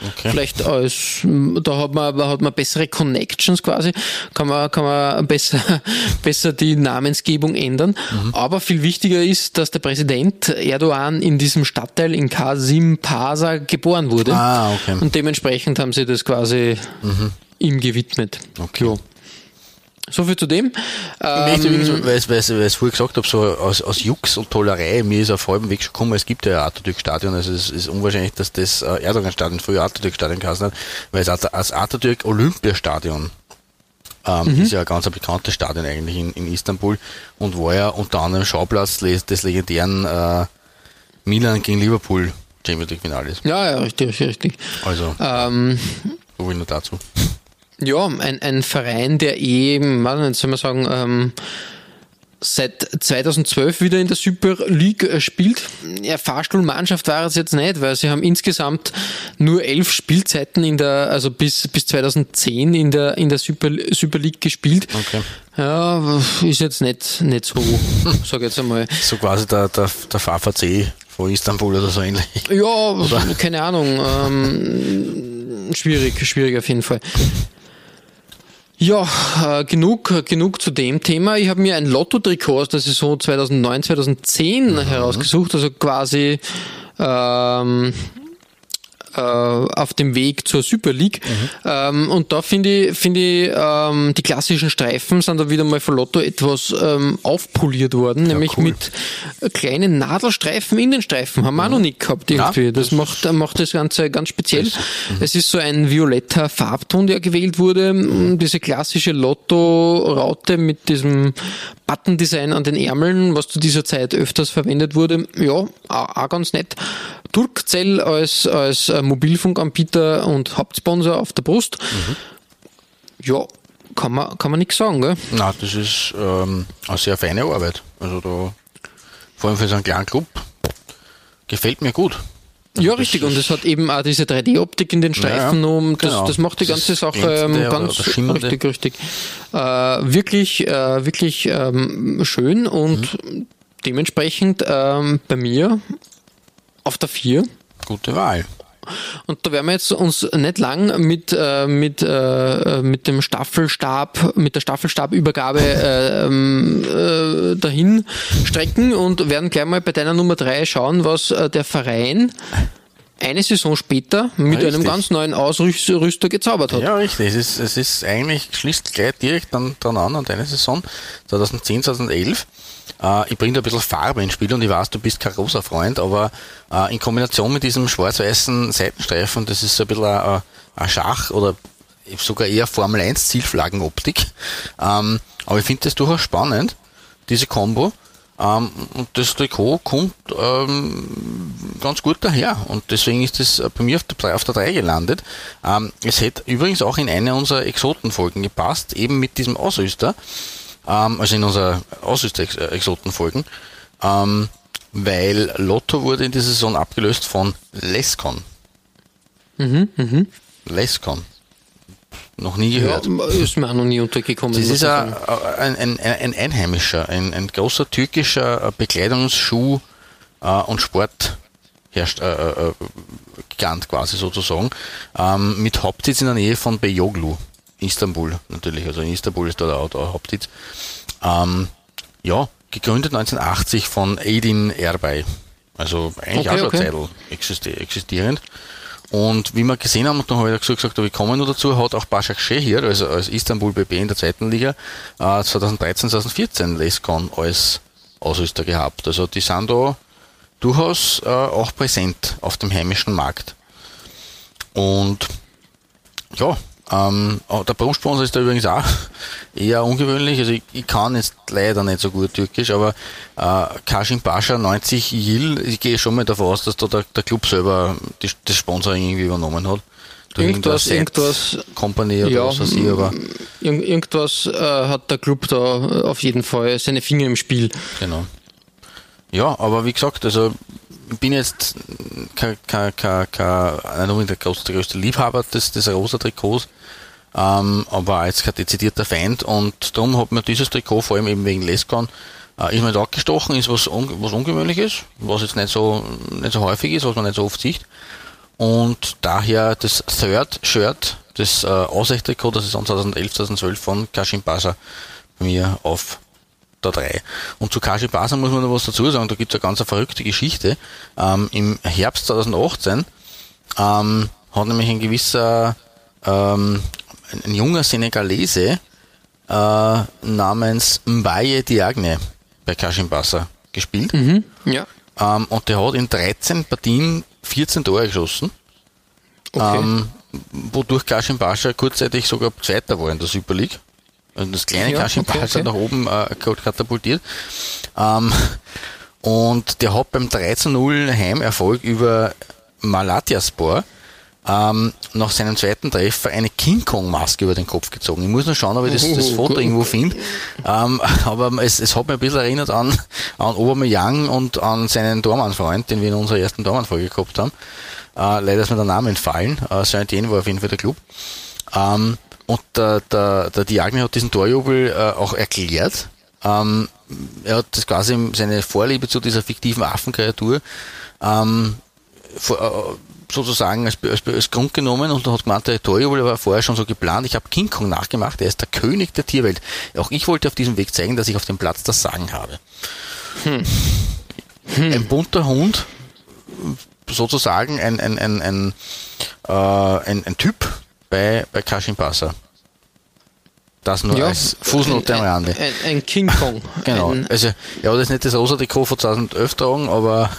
[SPEAKER 4] Okay.
[SPEAKER 3] Vielleicht als, da hat man, hat man bessere Connections quasi, kann man, kann man (laughs) besser, besser die Namensgebung ändern. Aber viel wichtiger ist, dass der Präsident Erdogan in diesem Stadtteil in Kasim Pasa geboren wurde.
[SPEAKER 4] Ah, okay.
[SPEAKER 3] Und dementsprechend haben sie das quasi ihm gewidmet.
[SPEAKER 4] Okay.
[SPEAKER 3] Jo. So viel zu dem. Ähm,
[SPEAKER 4] übrigens, weil, ich- ich- weil ich es vorher gesagt habe, so aus, aus Jux und Tollerei, mir ist auf halbem Weg schon gekommen, es gibt ja ein Atatürk-Stadion, also es ist unwahrscheinlich, dass das äh, Erdogan-Stadion früher Atatürk-Stadion geheißen hat, weil es als Atatürk-Olympiastadion Ähm, Ist ja ein ganz bekanntes Stadion eigentlich in, in Istanbul und war ja unter anderem Schauplatz des legendären äh, Milan gegen Liverpool Champions League Finales.
[SPEAKER 3] Ja, ja, richtig, richtig, richtig.
[SPEAKER 4] Also,
[SPEAKER 3] Ähm,
[SPEAKER 4] so viel nur dazu.
[SPEAKER 3] Ja, ein, ein Verein, der eben, was soll man sagen, ähm, seit 2012 wieder in der Super League äh, spielt. Ja, Fahrstuhlmannschaft war es jetzt nicht, weil sie haben insgesamt nur elf Spielzeiten in der, also bis, bis 2010 in der, in der Super, Super League gespielt.
[SPEAKER 4] Okay.
[SPEAKER 3] Ja, ist jetzt nicht, nicht so, (laughs) sag ich jetzt einmal.
[SPEAKER 4] So quasi der, der, der VVC von Istanbul oder so ähnlich.
[SPEAKER 3] Ja, keine Ahnung. Ähm, schwierig, schwierig auf jeden Fall. Ja, äh, genug, genug zu dem Thema. Ich habe mir ein Lotto-Trikot aus der Saison 2009, 2010 herausgesucht, also quasi ähm, äh, auf dem Weg zur Super League. Ähm, und da finde ich, finde ich ähm, die klassischen Streifen sind da wieder mal von Lotto etwas ähm, aufpoliert worden, nämlich
[SPEAKER 4] cool.
[SPEAKER 3] mit kleinen Nadelstreifen in den Streifen. Haben wir auch noch nicht gehabt irgendwie.
[SPEAKER 4] Ja,
[SPEAKER 3] das,
[SPEAKER 4] das
[SPEAKER 3] macht, macht das Ganze ganz speziell. Es ist so ein violetter Farbton, der gewählt wurde. Diese klassische Lotto-Raute mit diesem Button-Design an den Ärmeln, was zu dieser Zeit öfters verwendet wurde. Ja, auch, ganz nett. Turkcell als, als äh, Mobilfunkanbieter und Hauptsponsor auf der Brust. Ja, kann man, kann man nichts sagen, gell?
[SPEAKER 4] Na, das ist ähm, eine sehr feine Arbeit. Also da, vor allem für so einen kleinen Club, gefällt mir gut.
[SPEAKER 3] Ja,
[SPEAKER 4] das
[SPEAKER 3] richtig. Und es hat eben auch diese 3D-Optik in den Streifen.
[SPEAKER 4] Ja, ja,
[SPEAKER 3] um, das,
[SPEAKER 4] genau.
[SPEAKER 3] das macht die ganze
[SPEAKER 4] Das
[SPEAKER 3] Sache ähm, ganz richtig, richtig. Äh, wirklich, äh, wirklich ähm, schön und
[SPEAKER 4] Mhm.
[SPEAKER 3] dementsprechend ähm, bei mir auf der 4.
[SPEAKER 4] Gute Wahl.
[SPEAKER 3] Und da werden wir jetzt uns nicht lang mit, äh, mit, äh, mit dem Staffelstab, mit der Staffelstabübergabe äh, äh, dahin strecken und werden gleich mal bei deiner Nummer drei schauen, was äh, der Verein eine Saison später mit
[SPEAKER 4] Richtig.
[SPEAKER 3] einem ganz neuen Ausrüster gezaubert hat.
[SPEAKER 4] Ja, richtig. Es ist, es ist eigentlich, schließt gleich direkt dann dran an, an deine Saison 2010, 2011. Äh, ich bringe da ein bisschen Farbe ins Spiel und ich weiß, du bist kein großer Freund, aber äh, in Kombination mit diesem schwarz-weißen Seitenstreifen, das ist so ein bisschen ein, ein Schach oder sogar eher Formel 1 Zielflaggenoptik. Ähm, aber ich finde das durchaus spannend, diese Combo. Ähm, und das Trikot kommt ähm, ganz gut daher und deswegen ist es äh, bei mir auf der, auf der 3 gelandet. Ähm, es hätte übrigens auch in eine unserer Exotenfolgen gepasst, eben mit diesem Ausrüster, ähm, also in unserer Ausrüster-Exotenfolgen, ähm, weil Lotto wurde in dieser Saison abgelöst von Lescon. Lescon. Noch nie
[SPEAKER 3] Ja,
[SPEAKER 4] gehört.
[SPEAKER 3] ist mir auch noch nie untergekommen.
[SPEAKER 4] Das ist ein, ein, ein, ein Einheimischer, ein, ein großer türkischer äh, Bekleidungsschuh- äh, und Sportherst äh, äh, Gigant quasi sozusagen, ähm, mit Hauptsitz in der Nähe von Beyoglu, Istanbul natürlich, also in Istanbul ist da der, der Hauptsitz. Ähm, ja, gegründet 1980 von Edin Erbay, also eigentlich
[SPEAKER 3] Okay,
[SPEAKER 4] auch schon
[SPEAKER 3] okay.
[SPEAKER 4] eine Zeit existi existierend. Und wie wir gesehen haben, und dann habe ich dazu gesagt, wir kommen nur dazu, hat auch Başak hier, also als Istanbul BB in der zweiten Liga, äh, 2013, 2014 Lescon als Ausrüster gehabt. Also die sind da durchaus äh, auch präsent auf dem heimischen Markt. Und ja, ähm, auch der Brustsponsor ist da übrigens auch (laughs) eher ungewöhnlich. Also ich, ich kann jetzt leider nicht so gut Türkisch, aber äh, Kasim Pascha 90 Yil, ich gehe schon mal davon aus, dass da der, der Club selber die, das Sponsoring irgendwie übernommen hat. Durch
[SPEAKER 3] Irgendwas, irgendwas,
[SPEAKER 4] Company oder
[SPEAKER 3] Ja,
[SPEAKER 4] was weiß ich, aber
[SPEAKER 3] irg irgendwas äh, hat der Club da auf jeden Fall seine Finger im Spiel.
[SPEAKER 4] Genau. Ja, aber wie gesagt, also ich bin jetzt kein, kein, kein, kein, nicht unbedingt der größte, der größte Liebhaber des, des rosa Trikots, ähm, aber jetzt kein dezidierter Feind und darum hat mir dieses Trikot vor allem eben wegen Lescon äh, ist mir da gestochen, ist was, un, was Ungewöhnliches, was jetzt nicht so, nicht so häufig ist, was man nicht so oft sieht. Und daher das Third Shirt, das äh, Aussichttrikot der Saison 2011, 2012 von Kashim Pasha bei mir auf der 3. Und zu Kashi Basa muss man noch was dazu sagen, da gibt es eine ganz verrückte Geschichte. Ähm, Im Herbst 2018 ähm, hat nämlich ein gewisser, ähm, ein, ein junger Senegalese äh, namens Mbaye Diagne bei Kashim Basa gespielt.
[SPEAKER 3] Ja,
[SPEAKER 4] Ähm, und der hat in 13 Partien 14 Tore geschossen,
[SPEAKER 3] okay.
[SPEAKER 4] ähm, wodurch Kashim Pasha kurzzeitig sogar Zweiter war in der Super League. Also das kleine
[SPEAKER 3] Ja,
[SPEAKER 4] Kaschin
[SPEAKER 3] okay, okay.
[SPEAKER 4] nach oben äh, katapultiert. Ähm, und der hat beim 3 zu 0 Heimerfolg über Malatyaspor ähm, nach seinem zweiten Treffer eine King Kong Maske über den Kopf gezogen. Ich muss noch schauen, ob ich das, das
[SPEAKER 3] Oh,
[SPEAKER 4] Foto irgendwo finde. Ähm, (laughs) aber es, es hat mich ein bisschen erinnert an, an Aubameyang und an seinen Dormann-Freund, den wir in unserer ersten Dormann-Folge gehabt haben. Äh, leider ist mir der Name entfallen. Äh, Saint-Étienne war auf jeden Fall der Club. Ähm, und der, der, der Diagne hat diesen Torjubel äh, auch erklärt. Ähm, er hat das quasi seine Vorliebe zu dieser fiktiven Affenkreatur ähm, vor, äh, sozusagen als, als, als Grund genommen und hat gemeint, der Torjubel war vorher schon so geplant. Ich habe King Kong nachgemacht, er ist der König der Tierwelt. Auch ich wollte auf diesem Weg zeigen, dass ich auf dem Platz das Sagen habe. Ein bunter Hund, sozusagen ein, ein, ein, ein, äh, ein, ein Typ bei, bei Kashin Passa. Das nur als Fußnote am
[SPEAKER 3] ein,
[SPEAKER 4] Rande.
[SPEAKER 3] Ein, ein King Kong.
[SPEAKER 4] Genau. Also, er hat jetzt nicht das rosa Trikot von 2011 tragen, aber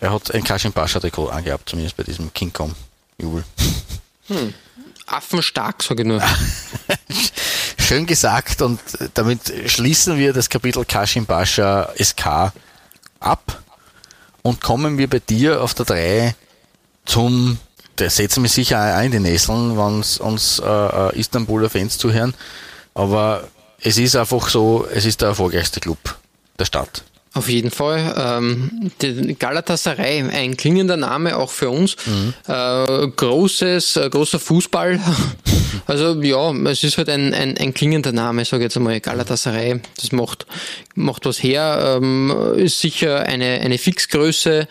[SPEAKER 4] er hat ein Kashin Pascha Trikot angehabt, zumindest bei diesem King Kong Jubel.
[SPEAKER 3] affenstark, sage ich nur. (laughs)
[SPEAKER 4] Schön gesagt und damit schließen wir das Kapitel Kashin Pascha SK ab und kommen wir bei dir auf der 3 zum, der setzen wir sicher auch in die Nesseln, wenn uns äh, äh, Istanbuler Fans zuhören, aber es ist einfach so, es ist der erfolgreichste Club der Stadt.
[SPEAKER 3] Auf jeden Fall. Ähm, die Galatasaray, ein klingender Name auch für uns. Äh, großes, äh, großer Fußball. (laughs) Also ja, es ist halt ein, ein, ein klingender Name, sage ich jetzt einmal. Galatasaray, das macht, macht was her. Ähm, ist sicher eine, eine Fixgröße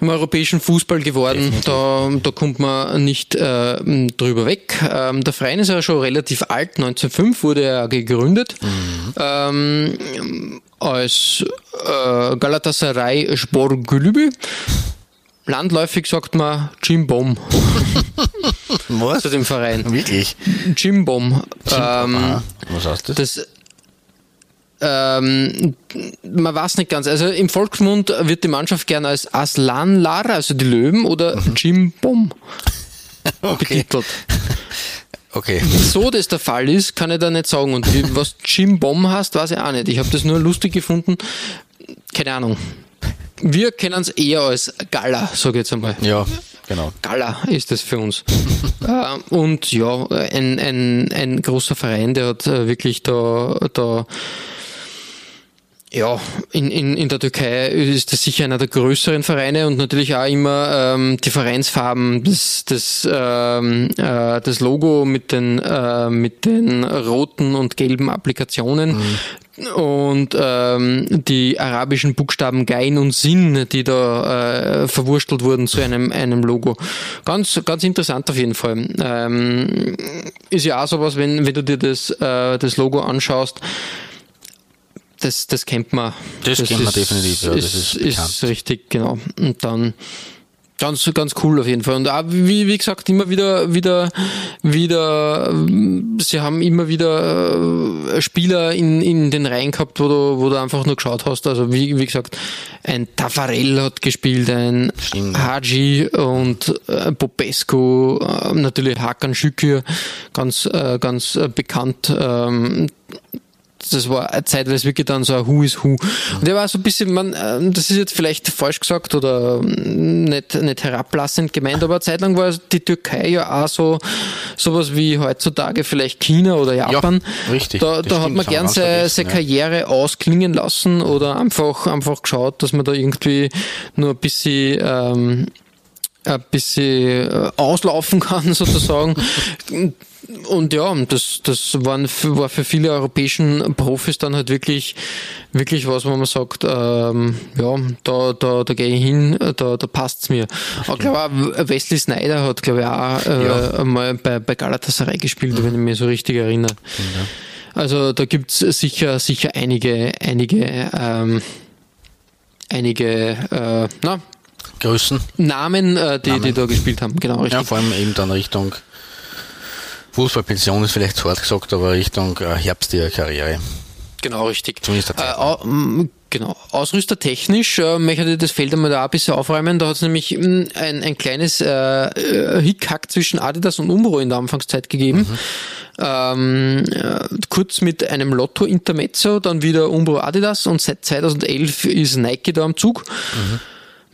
[SPEAKER 3] im europäischen Fußball geworden. Da, da kommt man nicht äh, drüber weg. Ähm, der Verein ist ja schon relativ alt. 1905 wurde er gegründet. Ähm, als äh, Galatasaray Spor Gülübü. Landläufig sagt man Jim Bom
[SPEAKER 4] Was?
[SPEAKER 3] zu dem Verein.
[SPEAKER 4] Wirklich?
[SPEAKER 3] Jim Bom. Ähm.
[SPEAKER 4] Was heißt das?
[SPEAKER 3] das ähm, man weiß nicht ganz. Also im Volksmund wird die Mannschaft gern als Aslanlar, also die Löwen, oder Jim Bom (laughs)
[SPEAKER 4] Okay.
[SPEAKER 3] betitelt.
[SPEAKER 4] Okay.
[SPEAKER 3] So das der Fall ist, kann ich da nicht sagen. Und was Jim Bom heißt, weiß ich auch nicht. Ich habe das nur lustig gefunden. Keine Ahnung. Wir kennen es eher als Gala, sage ich jetzt einmal.
[SPEAKER 4] Ja, genau.
[SPEAKER 3] Gala ist es für uns. (laughs) äh, und ja, ein, ein, ein großer Verein, der hat äh, wirklich da, da ja, in, in, in der Türkei ist das sicher einer der größeren Vereine und natürlich auch immer ähm, die Vereinsfarben, das, das, ähm, äh, das Logo mit den, äh, mit den roten und gelben Applikationen und ähm, die arabischen Buchstaben Gein und Sinn, die da äh, verwurstelt wurden zu einem, einem Logo. Ganz, ganz interessant auf jeden Fall. Ähm, ist ja auch sowas, wenn, wenn du dir das, äh, das Logo anschaust, das, das kennt man.
[SPEAKER 4] Das kennt man definitiv, ja, das ist bekannt.
[SPEAKER 3] ist richtig, genau. Und dann ganz, ganz cool auf jeden Fall. Und auch, wie, wie gesagt, immer wieder, wieder, wieder, sie haben immer wieder äh, Spieler in, in den Reihen gehabt, wo du, wo du einfach nur geschaut hast. Also wie, wie gesagt, ein Tafarel hat gespielt, ein
[SPEAKER 4] Stimmt.
[SPEAKER 3] Haji und äh, Popescu, äh, natürlich Hakan Şükür, ganz, äh, ganz bekannt. Ähm, das war eine Zeit, weil es wirklich dann so ein Who is Who. Und der war so ein bisschen, man, äh, das ist jetzt vielleicht falsch gesagt oder mm, nicht, nicht herablassend gemeint, aber eine Zeit lang war die Türkei ja auch so, sowas wie heutzutage vielleicht China oder Japan.
[SPEAKER 4] richtig,
[SPEAKER 3] Da, da hat man gern seine, seine
[SPEAKER 4] ja.
[SPEAKER 3] Karriere ausklingen lassen oder einfach, einfach geschaut, dass man da irgendwie nur ein bisschen, ähm, ein bisschen äh, auslaufen kann, (laughs) sozusagen. Und ja, das, das waren, war für viele europäischen Profis dann halt wirklich, wirklich was, wo man sagt, ähm, ja, da, da, da gehe ich hin, da, da passt's mir. Aber ich glaube auch, Wesley Snyder hat, glaube ich, auch äh,
[SPEAKER 4] Ja.
[SPEAKER 3] einmal bei, bei Galatasaray gespielt, wenn ich mich so richtig erinnere. Also da gibt's sicher, sicher einige, einige, ähm, einige, äh, na,
[SPEAKER 4] Größen.
[SPEAKER 3] Namen, äh, die, die da gespielt haben. Genau, richtig.
[SPEAKER 4] Ja, vor allem eben dann Richtung Fußballpension ist vielleicht zu hart gesagt, aber Richtung äh, Herbst ihrer Karriere.
[SPEAKER 3] Genau, richtig.
[SPEAKER 4] Zumindest
[SPEAKER 3] Äh,
[SPEAKER 4] Zeit.
[SPEAKER 3] au, m, genau. Ausrüstertechnisch äh, möchte ich das Feld einmal da ein bisschen aufräumen. Da hat es nämlich m, ein, ein kleines äh, äh, Hickhack zwischen Adidas und Umbro in der Anfangszeit gegeben. ähm, äh, kurz mit einem Lotto Intermezzo, dann wieder Umbro Adidas und seit 2011 ist Nike da am Zug. Mhm.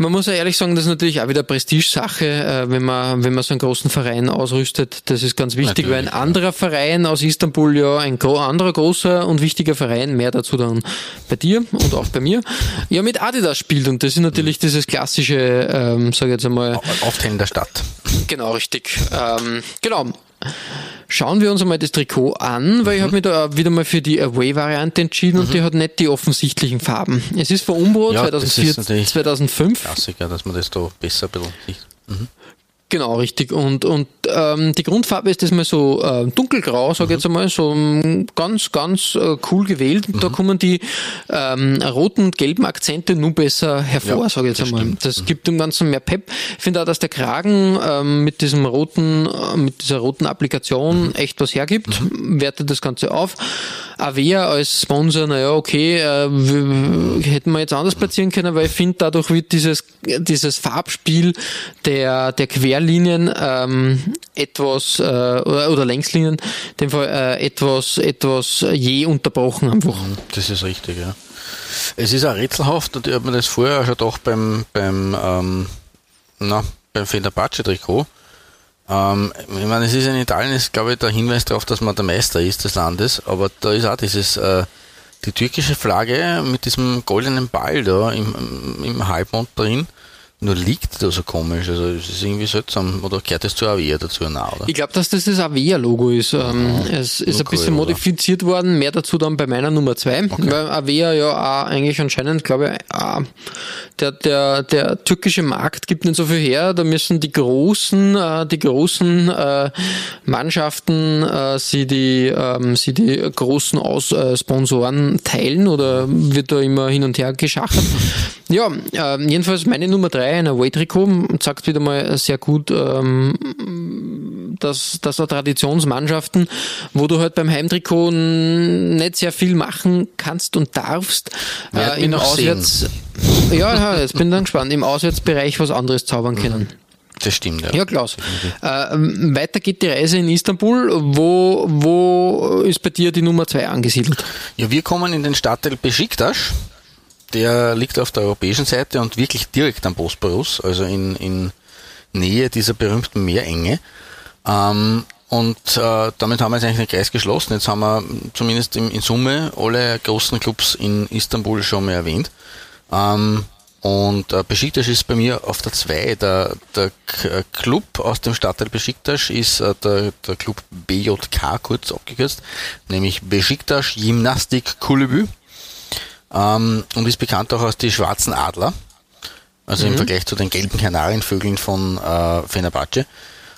[SPEAKER 3] Man muss ja ehrlich sagen, das ist natürlich auch wieder Prestigesache, äh, wenn man, wenn man so einen großen Verein ausrüstet. Das ist ganz wichtig, natürlich, weil ein anderer Verein aus Istanbul, ja, ein anderer großer und wichtiger Verein, mehr dazu dann bei dir und auch bei mir, ja, mit Adidas spielt. Und das ist natürlich dieses klassische, ähm, sage ich jetzt einmal.
[SPEAKER 4] Auftreten der Stadt.
[SPEAKER 3] Genau, richtig. Ähm, genau. Schauen wir uns einmal das Trikot an, weil mhm. ich habe mich da wieder mal für die Away-Variante entschieden mhm. und die hat nicht die offensichtlichen Farben. Es ist von Umbro ja, 2004, 2005.
[SPEAKER 4] Klassiker, dass man das da besser ein bisschen sieht. Mhm.
[SPEAKER 3] Genau, richtig. Und, und ähm, die Grundfarbe ist das mal so äh, dunkelgrau, sage ich mhm. jetzt einmal, so ähm, ganz, ganz äh, cool gewählt. Und mhm. da kommen die ähm, roten und gelben Akzente nun besser hervor, ja, sage ich jetzt einmal. Stimmt. Das mhm. gibt dem Ganzen mehr Pep. Ich finde auch, dass der Kragen ähm, mit diesem roten, äh, mit dieser roten Applikation mhm. echt was hergibt, mhm. wertet das Ganze auf. Avea als Sponsor, naja, okay, äh, hätten wir jetzt anders platzieren können, weil ich finde, dadurch wird dieses, dieses Farbspiel der, der Querlinien ähm, etwas, äh, oder, oder Längslinien, in dem Fall äh, etwas, etwas je unterbrochen einfach. Mhm,
[SPEAKER 4] das ist richtig, ja. Es ist auch rätselhaft und ich habe mir das vorher schon gedacht beim, beim, ähm, na, beim Fenerbahce-Trikot, ähm, ich meine, es ist in Italien, ist glaube ich der Hinweis darauf, dass man der Meister ist des Landes, aber da ist auch dieses, äh, die türkische Flagge mit diesem goldenen Ball da im, im Halbmond drin nur liegt da so komisch. Also es ist irgendwie seltsam. Oder gehört das zu Avea dazu nach, oder?
[SPEAKER 3] Ich glaube, dass das das Avea-Logo ist. Ähm, ja, es ist ein bisschen modifiziert oder? worden. Mehr dazu dann bei meiner Nummer 2. Okay. Weil Avea ja auch eigentlich anscheinend, glaube ich, auch der, der, der türkische Markt gibt nicht so viel her. Da müssen die großen, äh, die großen äh, Mannschaften äh, sie die, ähm, sie die großen Aus, Sponsoren teilen oder wird da immer hin und her geschachert. (laughs) Ja, äh, jedenfalls meine Nummer 3, ein Away-Trikot, sagt wieder mal sehr gut, ähm, dass, dass da Traditionsmannschaften, wo du halt beim Heimtrikot nicht sehr viel machen kannst und darfst,
[SPEAKER 4] äh, im Auswärts,
[SPEAKER 3] sehen. ja, ja, jetzt bin ich dann gespannt, im Auswärtsbereich was anderes zaubern mhm. können.
[SPEAKER 4] Das stimmt, ja.
[SPEAKER 3] Ja, Klaus. Äh, weiter geht die Reise in Istanbul. Wo, wo ist bei dir die Nummer 2 angesiedelt?
[SPEAKER 4] Ja, wir kommen in den Stadtteil Besiktas der liegt auf der europäischen Seite und wirklich direkt am Bosporus, also in, in Nähe dieser berühmten Meerenge. Ähm, und äh, damit haben wir jetzt eigentlich den Kreis geschlossen. Jetzt haben wir zumindest in, in Summe alle großen Clubs in Istanbul schon mal erwähnt. Ähm, und äh, Besiktas ist bei mir auf der 2. Der, der äh, Club aus dem Stadtteil Besiktas ist äh, der, der Club BJK, kurz abgekürzt, nämlich Besiktas Gymnastik Kulübü ähm, und ist bekannt auch als die schwarzen Adler. Also mhm. im Vergleich zu den gelben Kanarienvögeln von äh, Fenerbahce.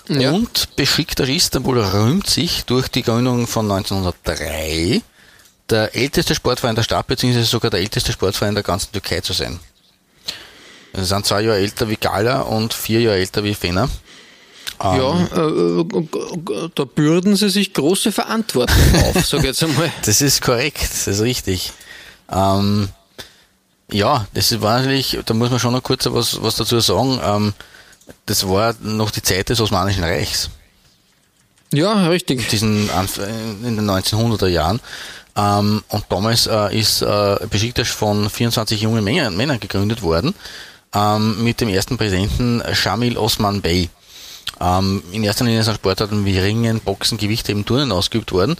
[SPEAKER 4] Ja. Und Besiktas Istanbul rühmt sich durch die Gründung von 1903 der älteste Sportverein der Stadt, beziehungsweise sogar der älteste Sportverein der ganzen Türkei zu sein. Also sind zwei Jahre älter wie Gala und vier Jahre älter wie Fener.
[SPEAKER 3] Ja, ähm, äh, da bürden sie sich große Verantwortung auf, sage ich jetzt einmal. (laughs)
[SPEAKER 4] Das ist korrekt, das ist richtig. Ähm, ja, das war natürlich, da muss man schon noch kurz was, was dazu sagen. Ähm, das war noch die Zeit des Osmanischen Reichs.
[SPEAKER 3] Ja, richtig.
[SPEAKER 4] Diesen, in den 1900er Jahren. Ähm, und damals äh, ist äh, Besiktas von 24 jungen Männern, Männern gegründet worden, ähm, mit dem ersten Präsidenten Shamil Osman Bey. Ähm, in erster Linie sind Sportarten wie Ringen, Boxen, Gewichtheben, Turnen ausgeübt worden.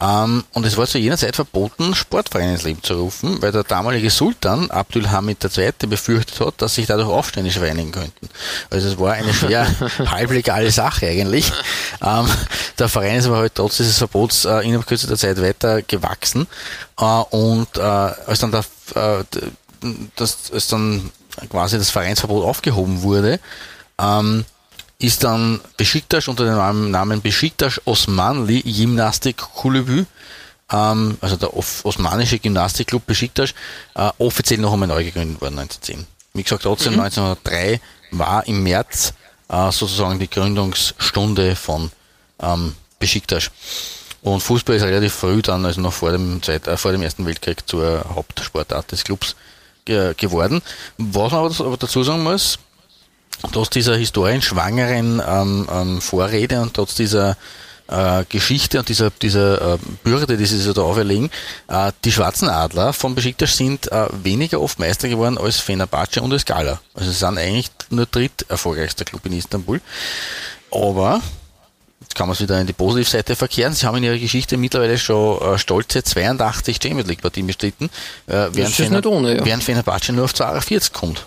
[SPEAKER 4] Ähm, und es war zu jener Zeit verboten, Sportvereine ins Leben zu rufen, weil der damalige Sultan Abdul Hamid II. befürchtet hat, dass sich dadurch Aufständische vereinigen könnten. Also es war eine schwer (laughs) halblegale Sache eigentlich. Ähm, der Verein ist aber halt trotz dieses Verbots äh, innerhalb kürzester Zeit weiter gewachsen. Äh, und äh, als dann der, äh, das, als dann quasi das Vereinsverbot aufgehoben wurde, ähm, ist dann Besiktas unter dem Namen Besiktas Osmanli Gymnastik Kulübü, ähm, also der osmanische Gymnastikclub Besiktas, äh, offiziell noch einmal neu gegründet worden 1910. Wie gesagt, trotzdem mhm. 1903 war im März äh, sozusagen die Gründungsstunde von ähm, Besiktas. Und Fußball ist relativ früh dann, also noch vor dem, Zeit, äh, vor dem Ersten Weltkrieg zur Hauptsportart des Clubs ge geworden. Was man aber dazu sagen muss, trotz dieser historienschwangeren ähm, ähm, Vorrede und trotz dieser äh, Geschichte und dieser, dieser äh, Bürde, die sie sich da auferlegen. Äh, die schwarzen Adler von Besiktas sind äh, weniger oft Meister geworden als Fenerbahce und als Gala. Also sie sind eigentlich nur dritt erfolgreichster Club in Istanbul. Aber jetzt kann man es wieder in die Positivseite verkehren. Sie haben in ihrer Geschichte mittlerweile schon äh, stolze 82 Champions League Partien bestritten, äh, während,
[SPEAKER 3] nicht ohne, ja.
[SPEAKER 4] während Fenerbahce nur auf 42 kommt.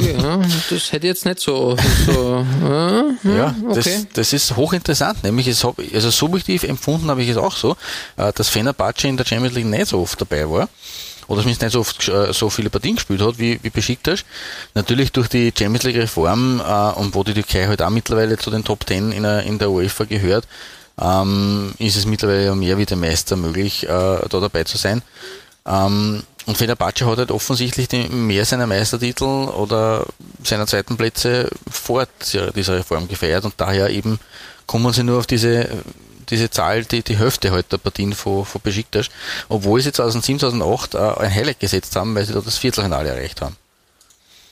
[SPEAKER 3] Ja, das hätte ich jetzt nicht so. so äh,
[SPEAKER 4] Ja, das,
[SPEAKER 3] okay.
[SPEAKER 4] das ist hochinteressant. Nämlich, es hab, also subjektiv empfunden habe ich es auch so, äh, dass Fenerbahce in der Champions League nicht so oft dabei war. Oder zumindest nicht so oft äh, so viele Partien gespielt hat wie, wie Besiktas. Natürlich durch die Champions League Reform äh, und wo die Türkei halt auch mittlerweile zu den Top Ten in der, in der UEFA gehört, ähm, ist es mittlerweile mehr wie der Meister möglich, äh, da dabei zu sein. Ähm, und Fenerbahce hat halt offensichtlich die, mehr seiner Meistertitel oder seiner zweiten Plätze vor dieser Reform gefeiert und daher eben kommen sie nur auf diese, diese Zahl, die, die Hälfte halt der Partien von, von Besiktas, obwohl sie 2007, 2008 äh, ein Highlight gesetzt haben, weil sie da das Viertelfinale erreicht haben.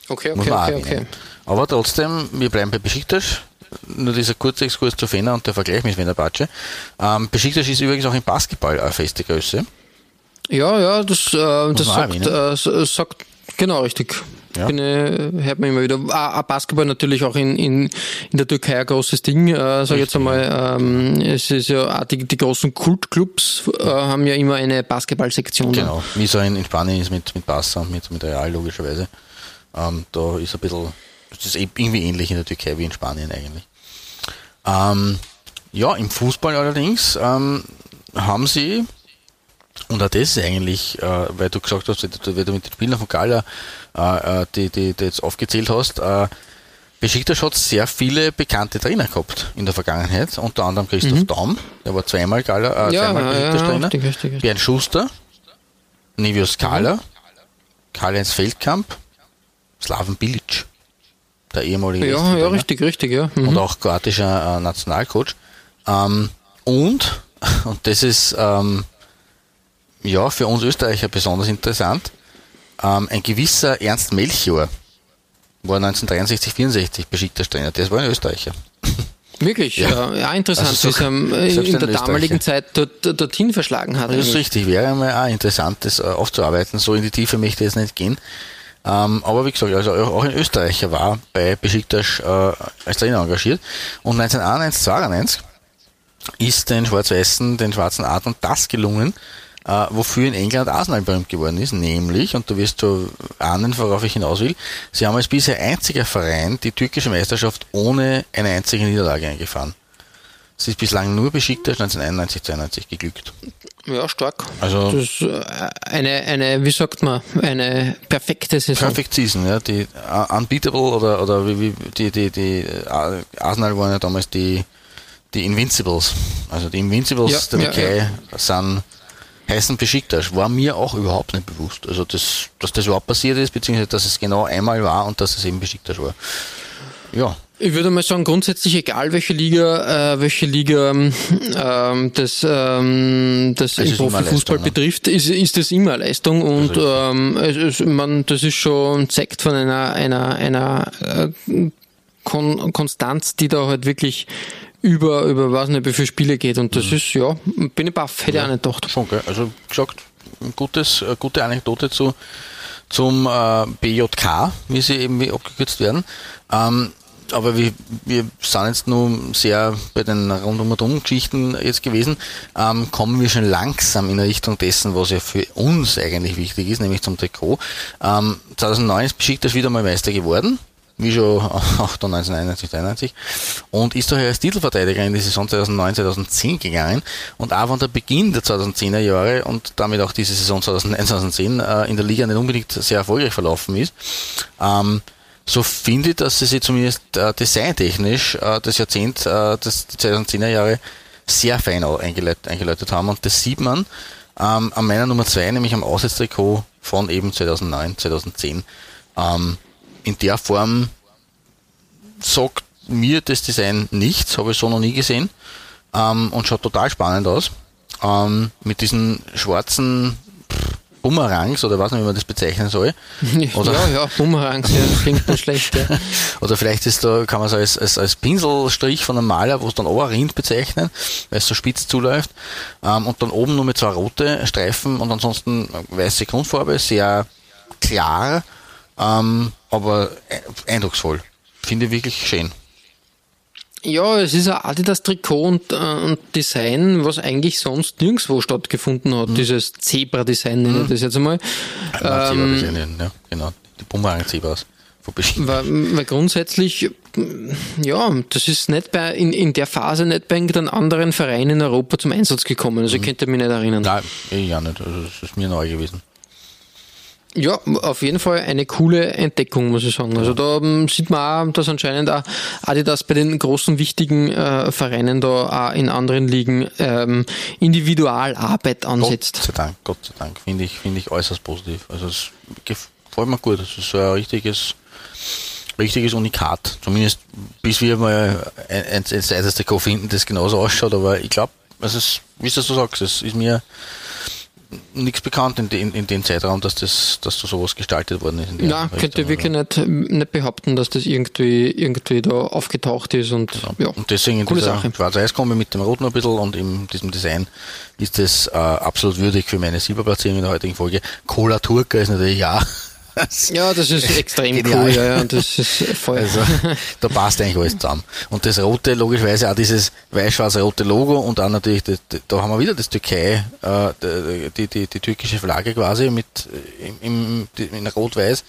[SPEAKER 3] Okay, okay, okay, okay.
[SPEAKER 4] Aber trotzdem, wir bleiben bei Besiktas. Nur dieser kurze Exkurs zu Fener und der Vergleich mit Fenerbahce. Ähm, Besiktas ist übrigens auch im Basketball eine feste Größe.
[SPEAKER 3] Ja, ja, das, äh, das sagt, äh, s- sagt, genau richtig.
[SPEAKER 4] Ja.
[SPEAKER 3] Bin, äh, hört man immer wieder. Ah, ah, Basketball natürlich auch in, in, in der Türkei ein großes Ding. Äh, sag jetzt einmal, ähm, es ist ja die, die großen Kultclubs äh, haben ja immer eine Basketballsektion.
[SPEAKER 4] Genau, wie so in, in Spanien ist mit, mit Barca und mit, mit Real logischerweise. Ähm, da ist ein bisschen, das ist eh irgendwie ähnlich in der Türkei wie in Spanien eigentlich. Ähm, ja, im Fußball allerdings ähm, haben sie, und auch das ist eigentlich, äh, weil du gesagt hast, weil du, mit den Spielern von Gala, äh, äh, die, die, die jetzt aufgezählt hast, äh, Besiktas hat sehr viele bekannte Trainer gehabt in der Vergangenheit, unter anderem Christoph Daum, der war zweimal Gala, äh,
[SPEAKER 3] Ja,
[SPEAKER 4] zweimal
[SPEAKER 3] ja, ja,
[SPEAKER 4] Besiktas-Trainer,
[SPEAKER 3] richtig, richtig.
[SPEAKER 4] Bernd Schuster, Nevio Skala, Karl-Heinz Feldkamp, Slaven Bilic, der ehemalige
[SPEAKER 3] Ja, ja, richtig, richtig, ja. Mhm.
[SPEAKER 4] und auch kroatischer äh, Nationalcoach. Ähm, und, (laughs) und das ist ähm, ja für uns Österreicher besonders interessant, ähm, ein gewisser Ernst Melchior war 1963, 64 Besiktas Trainer. Das war ein Österreicher. (laughs)
[SPEAKER 3] Wirklich,
[SPEAKER 4] Ja.
[SPEAKER 3] ja, interessant,
[SPEAKER 4] Also
[SPEAKER 3] es (laughs) ähm,
[SPEAKER 4] selbst
[SPEAKER 3] in der damaligen. Zeit dort, dorthin verschlagen hat.
[SPEAKER 4] Das ist richtig, wäre mal auch interessant, das äh, aufzuarbeiten. So in die Tiefe möchte ich jetzt nicht gehen. Ähm, aber wie gesagt, also auch ein Österreicher war bei Besiktas äh, als Trainer engagiert. Und 1991, 92 ist den Schwarz-Weißen, den schwarzen Adlern das gelungen, äh, wofür in England Arsenal berühmt geworden ist, nämlich, und du wirst so ahnen, worauf ich hinaus will, sie haben als bisher einziger Verein die türkische Meisterschaft ohne eine einzige Niederlage eingefahren. Es ist bislang nur Besiktas 1991, 92 geglückt.
[SPEAKER 3] Ja, stark.
[SPEAKER 4] Also-
[SPEAKER 3] das ist äh, eine, eine, wie sagt man, eine perfekte Saison.
[SPEAKER 4] Perfect Season, ja, die uh, Unbeatable oder, oder wie, wie die, die, die uh, Arsenal waren ja damals die, die Invincibles. Also die Invincibles
[SPEAKER 3] Ja,
[SPEAKER 4] der
[SPEAKER 3] ja,
[SPEAKER 4] Türkei sind heißen Besiktas. War mir auch überhaupt nicht bewusst. Also das, dass das überhaupt passiert ist, beziehungsweise dass es genau einmal war und dass es eben Besiktas war. Ja,
[SPEAKER 3] Ich würde mal sagen, grundsätzlich egal welche Liga, äh, welche Liga ähm, das, ähm, das
[SPEAKER 4] Es
[SPEAKER 3] im
[SPEAKER 4] ist
[SPEAKER 3] Profifußball
[SPEAKER 4] Leistung, ne?
[SPEAKER 3] betrifft, ist, ist das immer Leistung und ähm, es, es, man, das ist schon zeigt von einer einer einer äh, Kon Konstanz, die da halt wirklich über über was nicht wie viele Spiele geht und das
[SPEAKER 4] Mhm.
[SPEAKER 3] ist ja bin ich baff, hätte ich auch nicht gedacht.
[SPEAKER 4] schon, gell? Also gesagt, gutes, eine gute Anekdote zu, zum äh, BJK, wie sie eben wie abgekürzt werden. Ähm, aber wir, wir sind jetzt nur sehr bei den rundum und um Geschichten jetzt gewesen, ähm, kommen wir schon langsam in Richtung dessen, was ja für uns eigentlich wichtig ist, nämlich zum Trikot. Ähm, 2009 ist Besiktas wieder mal Meister geworden, wie schon auch dann 1991, 93 und ist daher als Titelverteidiger in die Saison 2009, 2010 gegangen und auch wenn der Beginn der 2010er Jahre und damit auch diese Saison 2009, 2010 äh, in der Liga nicht unbedingt sehr erfolgreich verlaufen ist, ähm, so finde ich, dass sie sich zumindest äh, designtechnisch äh, das Jahrzehnt, das, die 2010er Jahre sehr fein au- eingeleitet, eingeläutet haben und das sieht man ähm, an meiner Nummer 2, nämlich am Auswärtstrikot von eben 2009, 2010. Ähm, in der Form sagt mir das Design nichts, habe ich so noch nie gesehen ähm, und schaut total spannend aus. Ähm, mit diesen schwarzen, Bumerangs oder was nicht, wie man das bezeichnen soll. (laughs) Oder,
[SPEAKER 3] ja, ja, Bumerangs, ja, klingt nicht schlecht. Ja. (laughs)
[SPEAKER 4] oder vielleicht ist da, kann man es als, als, als Pinselstrich von einem Maler, wo es dann Oberrind bezeichnen, weil es so spitz zuläuft. Ähm, und dann oben nur mit zwei rote Streifen und ansonsten weiße Grundfarbe, sehr klar, ähm, aber eindrucksvoll. Finde ich wirklich schön.
[SPEAKER 3] Ja, es ist ein Adidas-Trikot und, äh, und, Design, was eigentlich sonst nirgendwo stattgefunden hat. Mhm. Dieses Zebra-Design nenne ich mhm. das jetzt einmal.
[SPEAKER 4] Ja, ähm, ja, genau. Die Bumerang-Zebras.
[SPEAKER 3] Weil, weil, grundsätzlich, ja, das ist nicht bei, in, in der Phase nicht bei irgendeinem anderen Verein in Europa zum Einsatz gekommen. Also mhm. ich könnte mich nicht erinnern.
[SPEAKER 4] Nein, ich auch nicht. Also das ist mir neu gewesen.
[SPEAKER 3] Ja, auf jeden Fall eine coole Entdeckung, muss ich sagen. Also da ähm, sieht man auch, dass anscheinend auch Adidas bei den großen, wichtigen äh, Vereinen da auch in anderen Ligen ähm, Individualarbeit ansetzt.
[SPEAKER 4] Gott sei Dank, Gott sei Dank. Finde ich, finde ich äußerst positiv. Also es gefällt mir gut. Es ist so ein richtiges, richtiges Unikat. Zumindest bis wir mal ein, ein, ein zweites Trikot finden, das genauso ausschaut. Aber ich glaube, also wie du so sagst, es ist mir nichts bekannt in, in, in dem Zeitraum, dass das, dass da sowas gestaltet worden ist.
[SPEAKER 3] Ja, könnte ich wirklich nicht, nicht behaupten, dass das irgendwie, irgendwie da aufgetaucht ist und genau. ja.
[SPEAKER 4] Und deswegen in dieser Schwarz-Weiß-Kombi mit dem Roten ein bisschen und in diesem Design ist das äh, absolut würdig für meine Silberplatzierung in der heutigen Folge. Cola Turca ist natürlich ja
[SPEAKER 3] ja, das ist extrem Genial. cool, ja, ja, das ist voll. Also,
[SPEAKER 4] da passt eigentlich alles zusammen. Und das rote, logischerweise auch dieses weiß-schwarz-rote Logo und dann natürlich, das, da haben wir wieder das Türkei, äh, die, die, die türkische Flagge quasi mit im, im, in rot-weiß.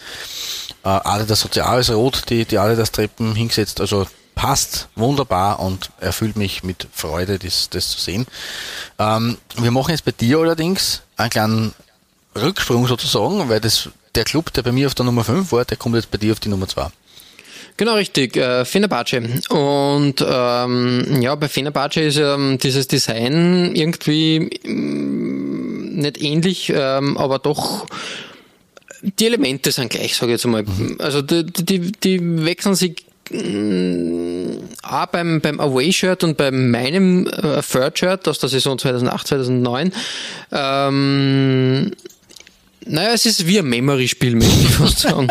[SPEAKER 4] Äh, alle das soziales Rot, die, die alle das Treppen hingesetzt, also passt wunderbar und erfüllt mich mit Freude, das, das zu sehen. Ähm, wir machen jetzt bei dir allerdings einen kleinen Rücksprung sozusagen, weil das der Club, der bei mir auf der Nummer 5 war, der kommt jetzt bei dir auf die Nummer 2.
[SPEAKER 3] Genau, richtig. Äh, Fenerbahce. Und ähm, ja, bei Fenerbahce ist ähm, dieses Design irgendwie ähm, nicht ähnlich, ähm, aber doch die Elemente sind gleich, sage ich jetzt mal. Mhm. Also die, die, die wechseln sich mm, auch beim, beim Away-Shirt und bei meinem äh, Third-Shirt aus der Saison 2008, 2009 ähm, naja, es ist wie ein Memory-Spiel, möchte ich fast sagen.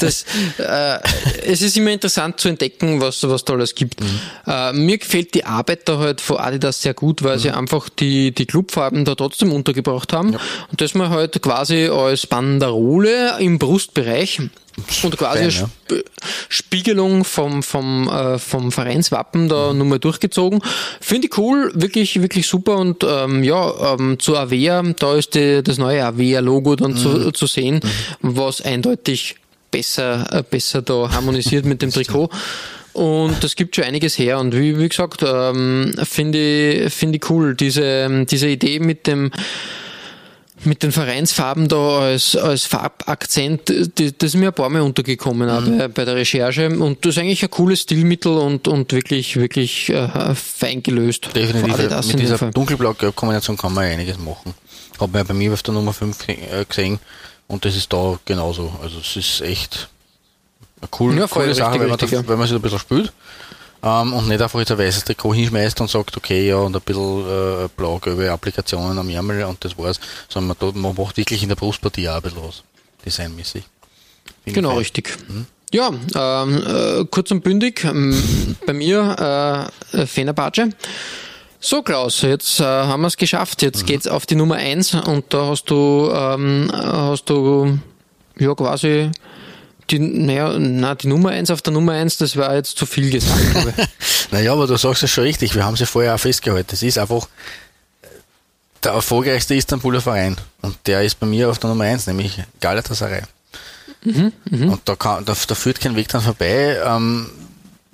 [SPEAKER 3] Das, äh, es ist immer interessant zu entdecken, was, was da alles gibt. Mhm. Äh, mir gefällt die Arbeit da halt von Adidas sehr gut, weil mhm. sie einfach die, die Clubfarben da trotzdem untergebracht haben. Ja. Und das mal halt quasi als Banderole im Brustbereich und quasi eine Sp Spiegelung vom, vom, äh, vom Vereinswappen da mhm. nochmal durchgezogen. Finde ich cool, wirklich, wirklich super. Und ähm, ja, ähm, zu Avea, da ist die, das neue Avea-Logo dann mhm. zu, zu sehen, mhm. was eindeutig besser, äh, besser da harmonisiert mit dem (laughs) Trikot. Und das gibt schon einiges her. Und wie, wie gesagt, ähm, finde ich, finde ich cool, diese, diese Idee mit dem, mit den Vereinsfarben da als, als Farbakzent, das ist mir ein paar Mal untergekommen mhm. bei, bei, der Recherche und das ist eigentlich ein cooles Stilmittel und, und wirklich, wirklich äh, fein gelöst.
[SPEAKER 4] Definitiv, mit dieser dunkelblau-gelb-Kombination kann man einiges machen. Habe mir bei mir auf der Nummer 5 äh, gesehen und das ist da genauso. Also es ist echt eine cool, ja, coole Sache, richtig, wenn, man richtig, da, ja. wenn man sich ein bisschen spült ähm, und nicht einfach jetzt ein weißes Trikot hinschmeißt und sagt, okay, ja, und ein bisschen äh, blau-gelbe Applikationen am Ärmel und das war's, sondern man, man macht wirklich in der Brustpartie auch ein bisschen was, designmäßig.
[SPEAKER 3] Genau, richtig. Hm? Ja, ähm, äh, kurz und bündig, ähm, bei mir äh, Fenerbahce. So Klaus, jetzt äh, haben wir es geschafft. Jetzt mhm. geht's auf die Nummer 1 und da hast du ähm, hast du ja quasi die, naja, na, die Nummer 1 auf der Nummer 1, das war jetzt zu viel gesagt. (laughs)
[SPEAKER 4] naja, aber du sagst es schon richtig, wir haben sie vorher auch festgehalten. Es ist einfach der erfolgreichste Istanbuler Verein und der ist bei mir auf der Nummer 1, nämlich Galatasaray. Mhm, mh. Und da, kann, da, da, führt kein Weg dran vorbei. Ähm,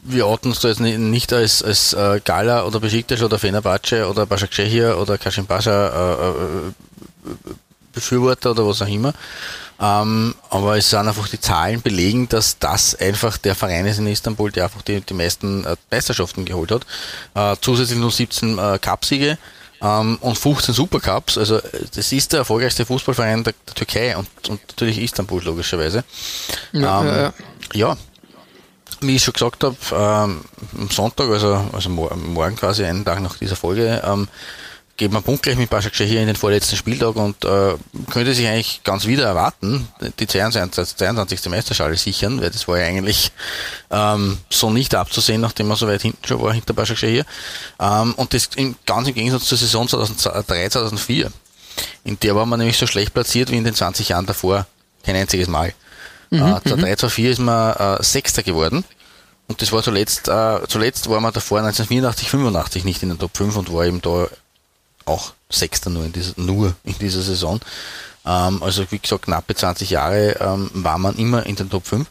[SPEAKER 4] wir orten uns da jetzt nicht als, als äh, Gala oder Besiktas oder Fenerbahce oder Başakşehir oder Kashim Pasha äh, äh, Befürworter oder was auch immer, ähm, aber es sind einfach die Zahlen belegen, dass das einfach der Verein ist in Istanbul, der einfach die, die meisten äh, Meisterschaften geholt hat. Äh, zusätzlich nur 17 äh, Cupsiege ähm, und 15 Supercups. Also das ist der erfolgreichste Fußballverein der, der Türkei und, und, natürlich Istanbul logischerweise. Ja, ähm, ja, ja. ja, wie ich schon gesagt habe, ähm, am Sonntag, also, also morgen quasi einen Tag nach dieser Folge, ähm, geht man punktgleich mit Başak hier in den vorletzten Spieltag und äh, könnte sich eigentlich ganz wieder erwarten, die 22. 22. Meisterschale sichern, weil das war ja eigentlich ähm, so nicht abzusehen, nachdem man so weit hinten schon war hinter Başak hier. Ähm, und das im, ganz im Gegensatz zur Saison 2003, 2004. In der war man nämlich so schlecht platziert wie in den 20 Jahren davor. Kein einziges Mal. Mhm, äh, 2003, 2004 ist man äh, Sechster geworden. Und das war zuletzt, äh, zuletzt war man davor 1984, 85 nicht in den Top 5 und war eben da auch Sechster nur in dieser, nur in dieser Saison. Ähm, also wie gesagt, knappe 20 Jahre ähm, war man immer in den Top 5.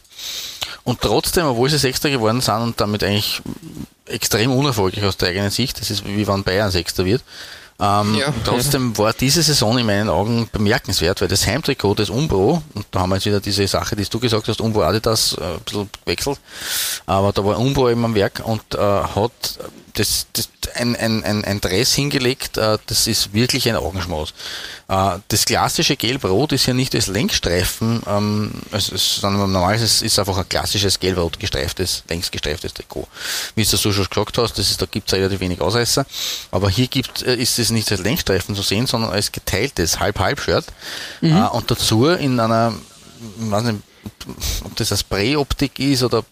[SPEAKER 4] Und trotzdem, obwohl sie Sechster geworden sind und damit eigentlich extrem unerfolgreich aus der eigenen Sicht, das ist wie wenn Bayern Sechster wird, ähm, ja. (laughs) Trotzdem war diese Saison in meinen Augen bemerkenswert, weil das Heimtrikot des Umbro, und da haben wir jetzt wieder diese Sache, die du gesagt hast, Umbro Adidas äh, ein bisschen gewechselt, aber da war Umbro eben am Werk und äh, hat das, das, ein, ein, ein, ein Dress hingelegt, äh, das ist wirklich ein Augenschmaus. Äh, das klassische Gelb-Rot ist ja nicht als Längsstreifen, ähm, sondern normal ist es einfach ein klassisches Gelb-Rot gestreiftes, längsgestreiftes Trikot. Wie du so schon gesagt hast, das ist, da gibt es relativ wenig Ausreißer, aber hier gibt, äh, ist es nicht als Längsstreifen zu sehen, sondern als geteiltes Halb-Halb-Shirt mhm. und dazu in einer, ich weiß nicht, ob das eine Spray-Optik ist oder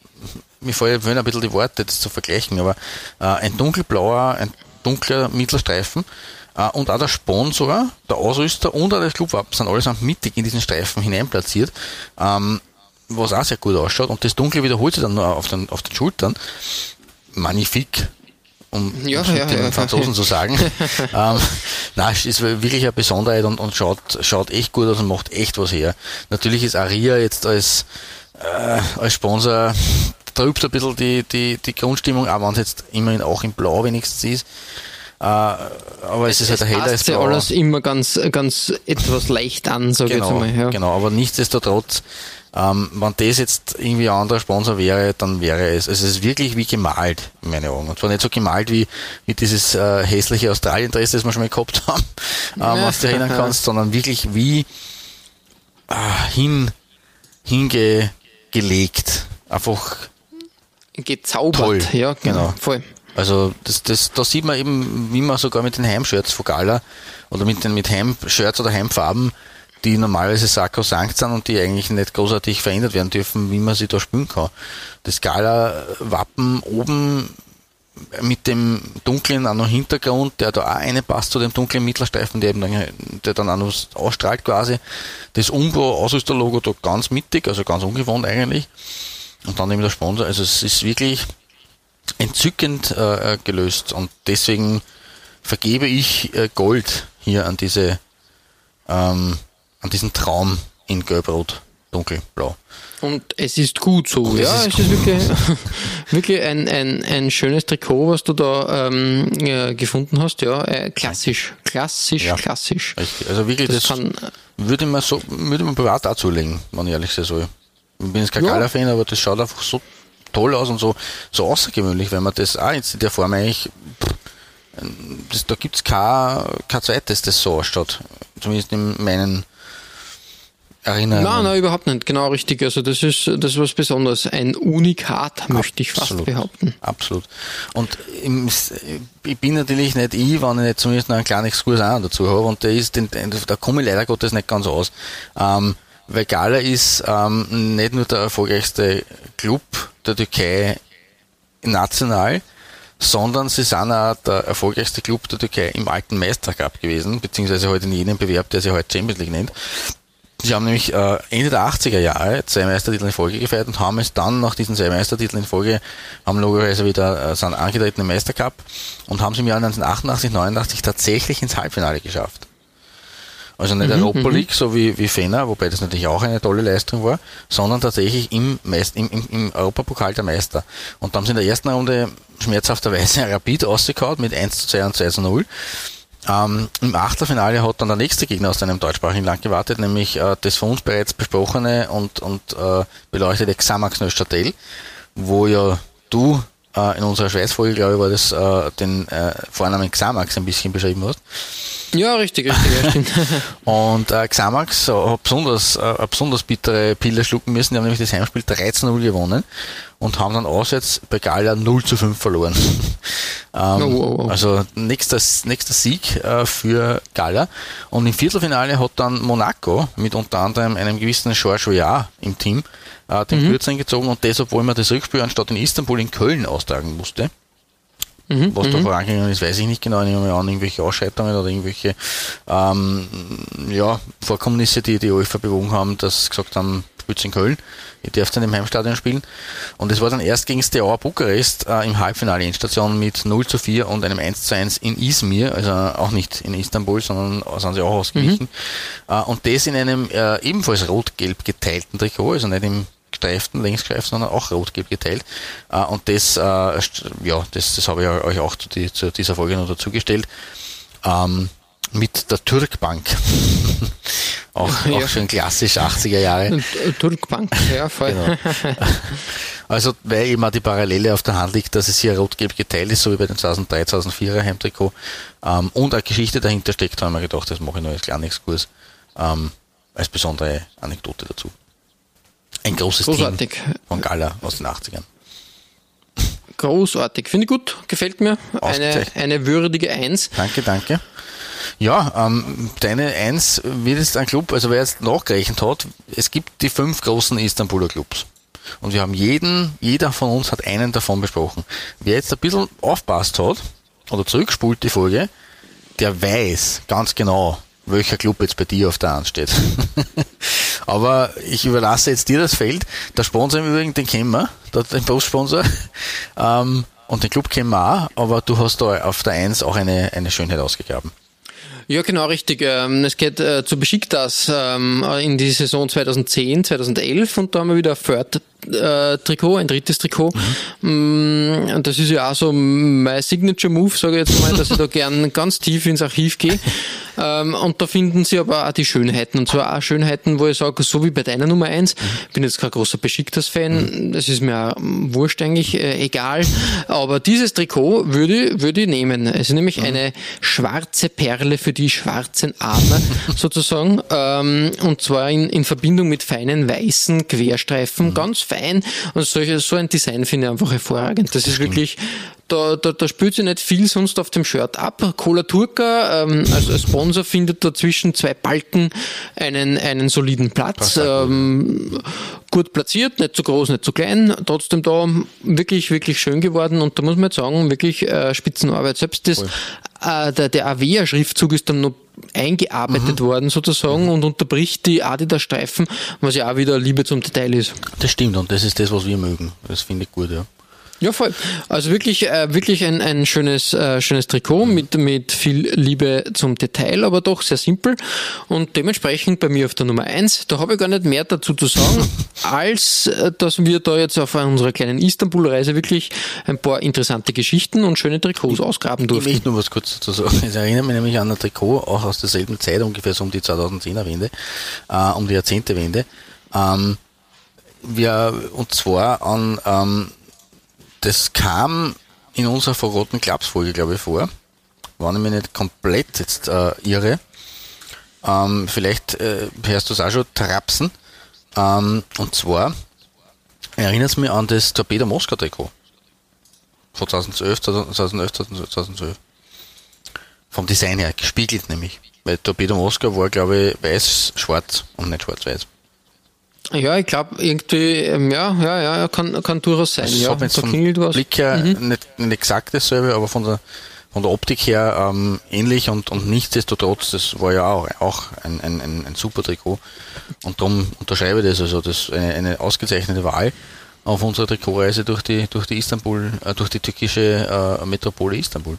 [SPEAKER 4] mir fallen ein bisschen die Worte, das zu vergleichen, aber äh, ein dunkelblauer, ein dunkler Mittelstreifen äh, und auch der Sponsor, der Ausrüster und auch das Clubwappen sind allesamt mittig in diesen Streifen hineinplatziert, ähm, was auch sehr gut ausschaut und das Dunkle wiederholt sich dann nur auf den, auf den Schultern. Magnifik, um ja, ja, den ja, Franzosen zu sagen. (laughs) ähm, nein, ist wirklich eine Besonderheit und, und schaut, schaut echt gut aus und macht echt was her. Natürlich ist Aria jetzt als, äh, als Sponsor trübt ein bisschen die, die, die Grundstimmung, auch wenn es jetzt immerhin auch in Blau wenigstens ist. Äh, aber es, es ist halt ein heller
[SPEAKER 3] ja alles immer ganz, ganz etwas leicht an, sage
[SPEAKER 4] genau,
[SPEAKER 3] ich jetzt
[SPEAKER 4] mal. Ja. Genau, aber nichtsdestotrotz, ähm, wenn das jetzt irgendwie ein anderer Sponsor wäre, dann wäre es, also es ist wirklich wie gemalt, in meinen Augen. Und zwar nicht so gemalt wie, wie dieses äh, hässliche Australien-Dress, das wir schon mal gehabt haben, (laughs) ähm, ja. was du erinnern kannst, (laughs) sondern wirklich wie äh, hin, hingelegt. Einfach
[SPEAKER 3] gezaubert.
[SPEAKER 4] Toll.
[SPEAKER 3] Ja, genau. Voll.
[SPEAKER 4] Also das, das, da sieht man eben, wie man sogar mit den Heimshirts von Gala oder mit den mit Heimshirts oder Heimfarben, die normalerweise sakrosankt sind und die eigentlich nicht großartig verändert werden dürfen, wie man sie da spielen kann. Das Gala-Wappen oben mit dem dunklen auch noch Hintergrund, der da auch eine passt zu dem dunklen Mittelstreifen, der eben dann, der dann auch noch ausstrahlt quasi. Das Umbro-Ausrüsterlogo da ganz mittig, also ganz ungewohnt eigentlich. Und dann eben der Sponsor. Also es ist wirklich entzückend äh, gelöst und deswegen vergebe ich äh, Gold hier an diese ähm, an diesen Traum in Gelb-Rot, Dunkelblau.
[SPEAKER 3] Und es ist gut so, und ja. Es ist, wirklich, (laughs) wirklich ein, ein, ein schönes Trikot, was du da ähm, ja, gefunden hast, ja. Äh, klassisch, klassisch, ja, klassisch.
[SPEAKER 4] Also wirklich, das, das kann, würde man so, würde man privat auch zulegen, wenn ich ehrlich sein soll. Ich bin jetzt kein ja. fan aber das schaut einfach so toll aus und so, so außergewöhnlich, wenn man das auch jetzt in der Form eigentlich, das, da gibt es kein, kein zweites, das so ausschaut. Zumindest in meinen Erinnerungen.
[SPEAKER 3] Nein, nein, überhaupt nicht. Genau richtig. Also das ist, das ist was Besonderes. Ein Unikat, möchte ich fast absolut, behaupten.
[SPEAKER 4] Absolut. Und ich bin natürlich nicht ich, wenn ich nicht zumindest noch einen kleinen Exkurs auch dazu habe. Und der ist, den, da komme ich leider Gottes nicht ganz aus. Ähm, weil Gala ist ähm, nicht nur der erfolgreichste Club der Türkei national, sondern sie sind auch der erfolgreichste Club der Türkei im alten Meistercup gewesen, beziehungsweise heute in jenem Bewerb, der sich heute Champions League nennt. Sie haben nämlich äh, Ende der 80er Jahre zwei Meistertitel in Folge gefeiert und haben es dann nach diesen zwei Meistertiteln in Folge, haben logischerweise wieder äh, sind angetreten im Meistercup und haben es im Jahr 1988, 89 tatsächlich ins Halbfinale geschafft. Also nicht mhm, Europa mhm. League, so wie, wie Fener, wobei das natürlich auch eine tolle Leistung war, sondern tatsächlich im, Meist, im, im, im Europapokal der Meister. Und da haben sie in der ersten Runde schmerzhafterweise (laughs) Rapid ausgekaut mit 1 zu 2 und 2 zu 0. Ähm, Im Achtelfinale hat dann der nächste Gegner aus einem deutschsprachigen Land gewartet, nämlich äh, das von uns bereits besprochene und, und äh, beleuchtete Xamax Neuchâtel, wo ja du äh, in unserer Schweißfolge, glaube ich, war das, äh, den äh, Vornamen Xamax ein bisschen beschrieben hast.
[SPEAKER 3] Ja, richtig, richtig, ja, stimmt. (laughs)
[SPEAKER 4] und äh, Xamax hat besonders, äh, eine besonders bittere Pille schlucken müssen. Die haben nämlich das Heimspiel 13-0 gewonnen. Und haben dann auswärts bei Gala 0 zu 5 verloren. (laughs) ähm,
[SPEAKER 3] Oh, oh, oh.
[SPEAKER 4] Also nächster, nächster Sieg äh, für Gala. Und im Viertelfinale hat dann Monaco mit unter anderem einem gewissen Georges Weah im Team äh, den Kürzeren gezogen und das, obwohl man das Rückspiel anstatt in Istanbul in Köln austragen musste. Was da vorangegangen ist, weiß ich nicht genau. Ich nehme an, irgendwelche Ausschreitungen oder irgendwelche ähm, ja, Vorkommnisse, die die UEFA bewogen haben, dass sie gesagt haben, spielt in Köln, ihr dürft in dem Heimstadion spielen. Und es war dann erst gegen Steaua Bukarest äh, im Halbfinale Endstation mit 0 zu 4 und einem 1 zu 1 in Izmir, also auch nicht in Istanbul, sondern sind sie auch ausgewichen. Äh, und das in einem äh, ebenfalls rot-gelb geteilten Trikot, also nicht im gestreiften Längsstreif, sondern auch rot-gelb geteilt. Äh, und das, äh, ja, das, das habe ich euch auch zu, die, zu dieser Folge noch dazugestellt. Ähm, mit der Türkbank. (laughs) auch,
[SPEAKER 3] Ja.
[SPEAKER 4] auch schon klassisch 80er Jahre.
[SPEAKER 3] Und, Turkbank, ja, voll.
[SPEAKER 4] Genau. (laughs) Also, weil eben auch die Parallele auf der Hand liegt, dass es hier rot-gelb geteilt ist, so wie bei den 2003, 2004er Heimtrikot, ähm, und eine Geschichte dahinter steckt, haben wir gedacht, das mache ich noch als kleinen Exkurs, ähm, als besondere Anekdote dazu. Ein großes
[SPEAKER 3] Großartig.
[SPEAKER 4] Team von Gala aus den 80ern.
[SPEAKER 3] Großartig. Finde ich gut, gefällt mir. Eine, eine würdige Eins.
[SPEAKER 4] Danke, danke. Ja, ähm, deine Eins wird jetzt ein Club, also wer jetzt nachgerechnet hat, es gibt die fünf großen Istanbuler Clubs. Und wir haben jeden, jeder von uns hat einen davon besprochen. Wer jetzt ein bisschen aufpasst hat oder zurückspult die Folge, der weiß ganz genau, welcher Club jetzt bei dir auf der Eins steht. (laughs) Aber ich überlasse jetzt dir das Feld. Der Sponsor im Übrigen, den kennen wir, den Postsponsor. Ähm, und den Club kennen wir auch, aber du hast da auf der Eins auch eine, eine Schönheit ausgegraben.
[SPEAKER 3] Ja, genau, richtig. Ähm, Es geht äh, zu Besiktas ähm, in die Saison 2010, 2011 und da haben wir wieder ein Third-Trikot, ein drittes Trikot. Mm, Und das ist ja auch so mein Signature-Move, sage ich jetzt mal, dass ich da (laughs) gern ganz tief ins Archiv gehe. Ähm, Und da finden sie aber auch die Schönheiten. Und zwar auch Schönheiten, wo ich sage, so wie bei deiner Nummer eins. Ich bin jetzt kein großer Besiktas-Fan, das ist mir auch wurscht eigentlich, äh, egal. Aber dieses Trikot würde, würde ich nehmen. Es ist nämlich eine schwarze Perle für die schwarzen Arme (laughs) sozusagen. Ähm, und zwar in, in Verbindung mit feinen weißen Querstreifen, ganz fein. Und solche, so ein Design finde ich einfach hervorragend. Das ist wirklich, da, da, da spürt sich nicht viel sonst auf dem Shirt ab. Cola Turca ähm, als, als Sponsor findet da zwischen zwei Balken einen, einen soliden Platz. Ähm, gut platziert, nicht zu groß, nicht zu klein. Trotzdem da wirklich, wirklich schön geworden. Und da muss man jetzt sagen, wirklich äh, Spitzenarbeit. Selbst das, äh, der, der Avea-Schriftzug ist dann noch eingearbeitet worden sozusagen und unterbricht die Adidas-Streifen, was ja auch wieder Liebe zum Detail ist.
[SPEAKER 4] Das stimmt und das ist das, was wir mögen. Das finde ich gut, ja.
[SPEAKER 3] Ja, voll. Also wirklich, äh, wirklich ein, ein schönes, äh, schönes Trikot mit, mit viel Liebe zum Detail, aber doch sehr simpel. Und dementsprechend bei mir auf der Nummer eins. Da habe ich gar nicht mehr dazu zu sagen, (laughs) als äh, dass wir da jetzt auf unserer kleinen Istanbul-Reise wirklich ein paar interessante Geschichten und schöne Trikots ausgraben
[SPEAKER 4] Ich
[SPEAKER 3] durften.
[SPEAKER 4] möchte nur was kurz dazu sagen. Es erinnert mich nämlich an ein Trikot, auch aus derselben Zeit, ungefähr so um die 2010er Wende, äh, um die Jahrzehntewende. Ähm, wir, und zwar an, ähm, das kam in unserer Forgotten Clubs Folge, glaube ich, vor. War ich mich nicht komplett jetzt äh, irre. Ähm, vielleicht äh, hörst du es auch schon trapsen. Ähm, und zwar erinnert es mich an das Torpedo Moskau Trikot. Von 2012, 2011, 2012. Vom Design her, gespiegelt nämlich. Weil Torpedo Moskau war, glaube ich, weiß-schwarz und nicht schwarz-weiß.
[SPEAKER 3] Ja, ich glaube irgendwie, ähm, ja, ja, ja, kann, kann durchaus sein.
[SPEAKER 4] Also
[SPEAKER 3] ja,
[SPEAKER 4] jetzt
[SPEAKER 3] da
[SPEAKER 4] vom.
[SPEAKER 3] Mhm.
[SPEAKER 4] Blick her nicht, nicht exakt dasselbe, aber von der, von der Optik her ähm, ähnlich und, und nichtsdestotrotz, das war ja auch, auch ein, ein, ein, ein super Trikot. Und darum unterschreibe ich das, also das ist eine, eine ausgezeichnete Wahl auf unserer Trikotreise durch die, durch die Istanbul, äh, durch die türkische äh, Metropole Istanbul.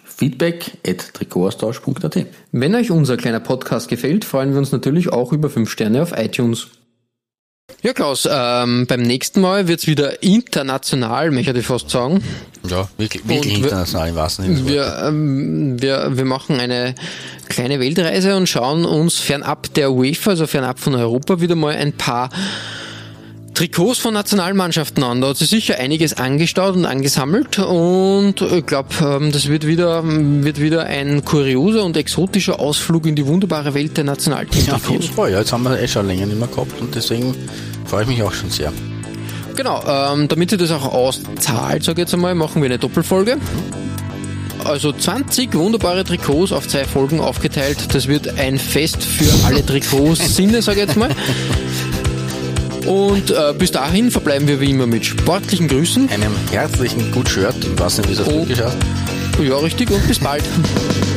[SPEAKER 5] Feedback at
[SPEAKER 3] Wenn euch unser kleiner Podcast gefällt, freuen wir uns natürlich auch über 5 Sterne auf iTunes. Ja, Klaus, ähm, beim nächsten Mal wird's wieder international, möchte ich fast sagen.
[SPEAKER 4] Ja, wirklich, wirklich
[SPEAKER 3] Und
[SPEAKER 4] international im wahrsten Sinne.
[SPEAKER 3] Wir, ähm, wir, wir machen eine kleine Weltreise und schauen uns fernab der UEFA, also fernab von Europa, wieder mal ein paar Trikots von Nationalmannschaften an. Da hat sich sicher einiges angestaut und angesammelt und ich glaube, das wird wieder, wird wieder ein kurioser und exotischer Ausflug in die wunderbare Welt der
[SPEAKER 4] Ja, auf jeden
[SPEAKER 3] Nationalteam-Trikots.
[SPEAKER 4] Fall. Ja, jetzt haben wir eh schon länger nicht mehr gehabt und deswegen freue ich mich auch schon sehr.
[SPEAKER 3] Genau, ähm, damit sich das auch auszahlt, sage ich jetzt einmal, machen wir eine Doppelfolge. Also 20 wunderbare Trikots auf zwei Folgen aufgeteilt. Das wird ein Fest für alle Trikots Sinne, sage ich jetzt mal. (laughs) Und äh, bis dahin verbleiben wir wie immer mit sportlichen Grüßen.
[SPEAKER 4] Einem herzlichen Gut Shirt, ich weiß nicht, wie es auf
[SPEAKER 3] Oh.
[SPEAKER 4] Heißt.
[SPEAKER 3] Ja, richtig, und bis bald. (laughs)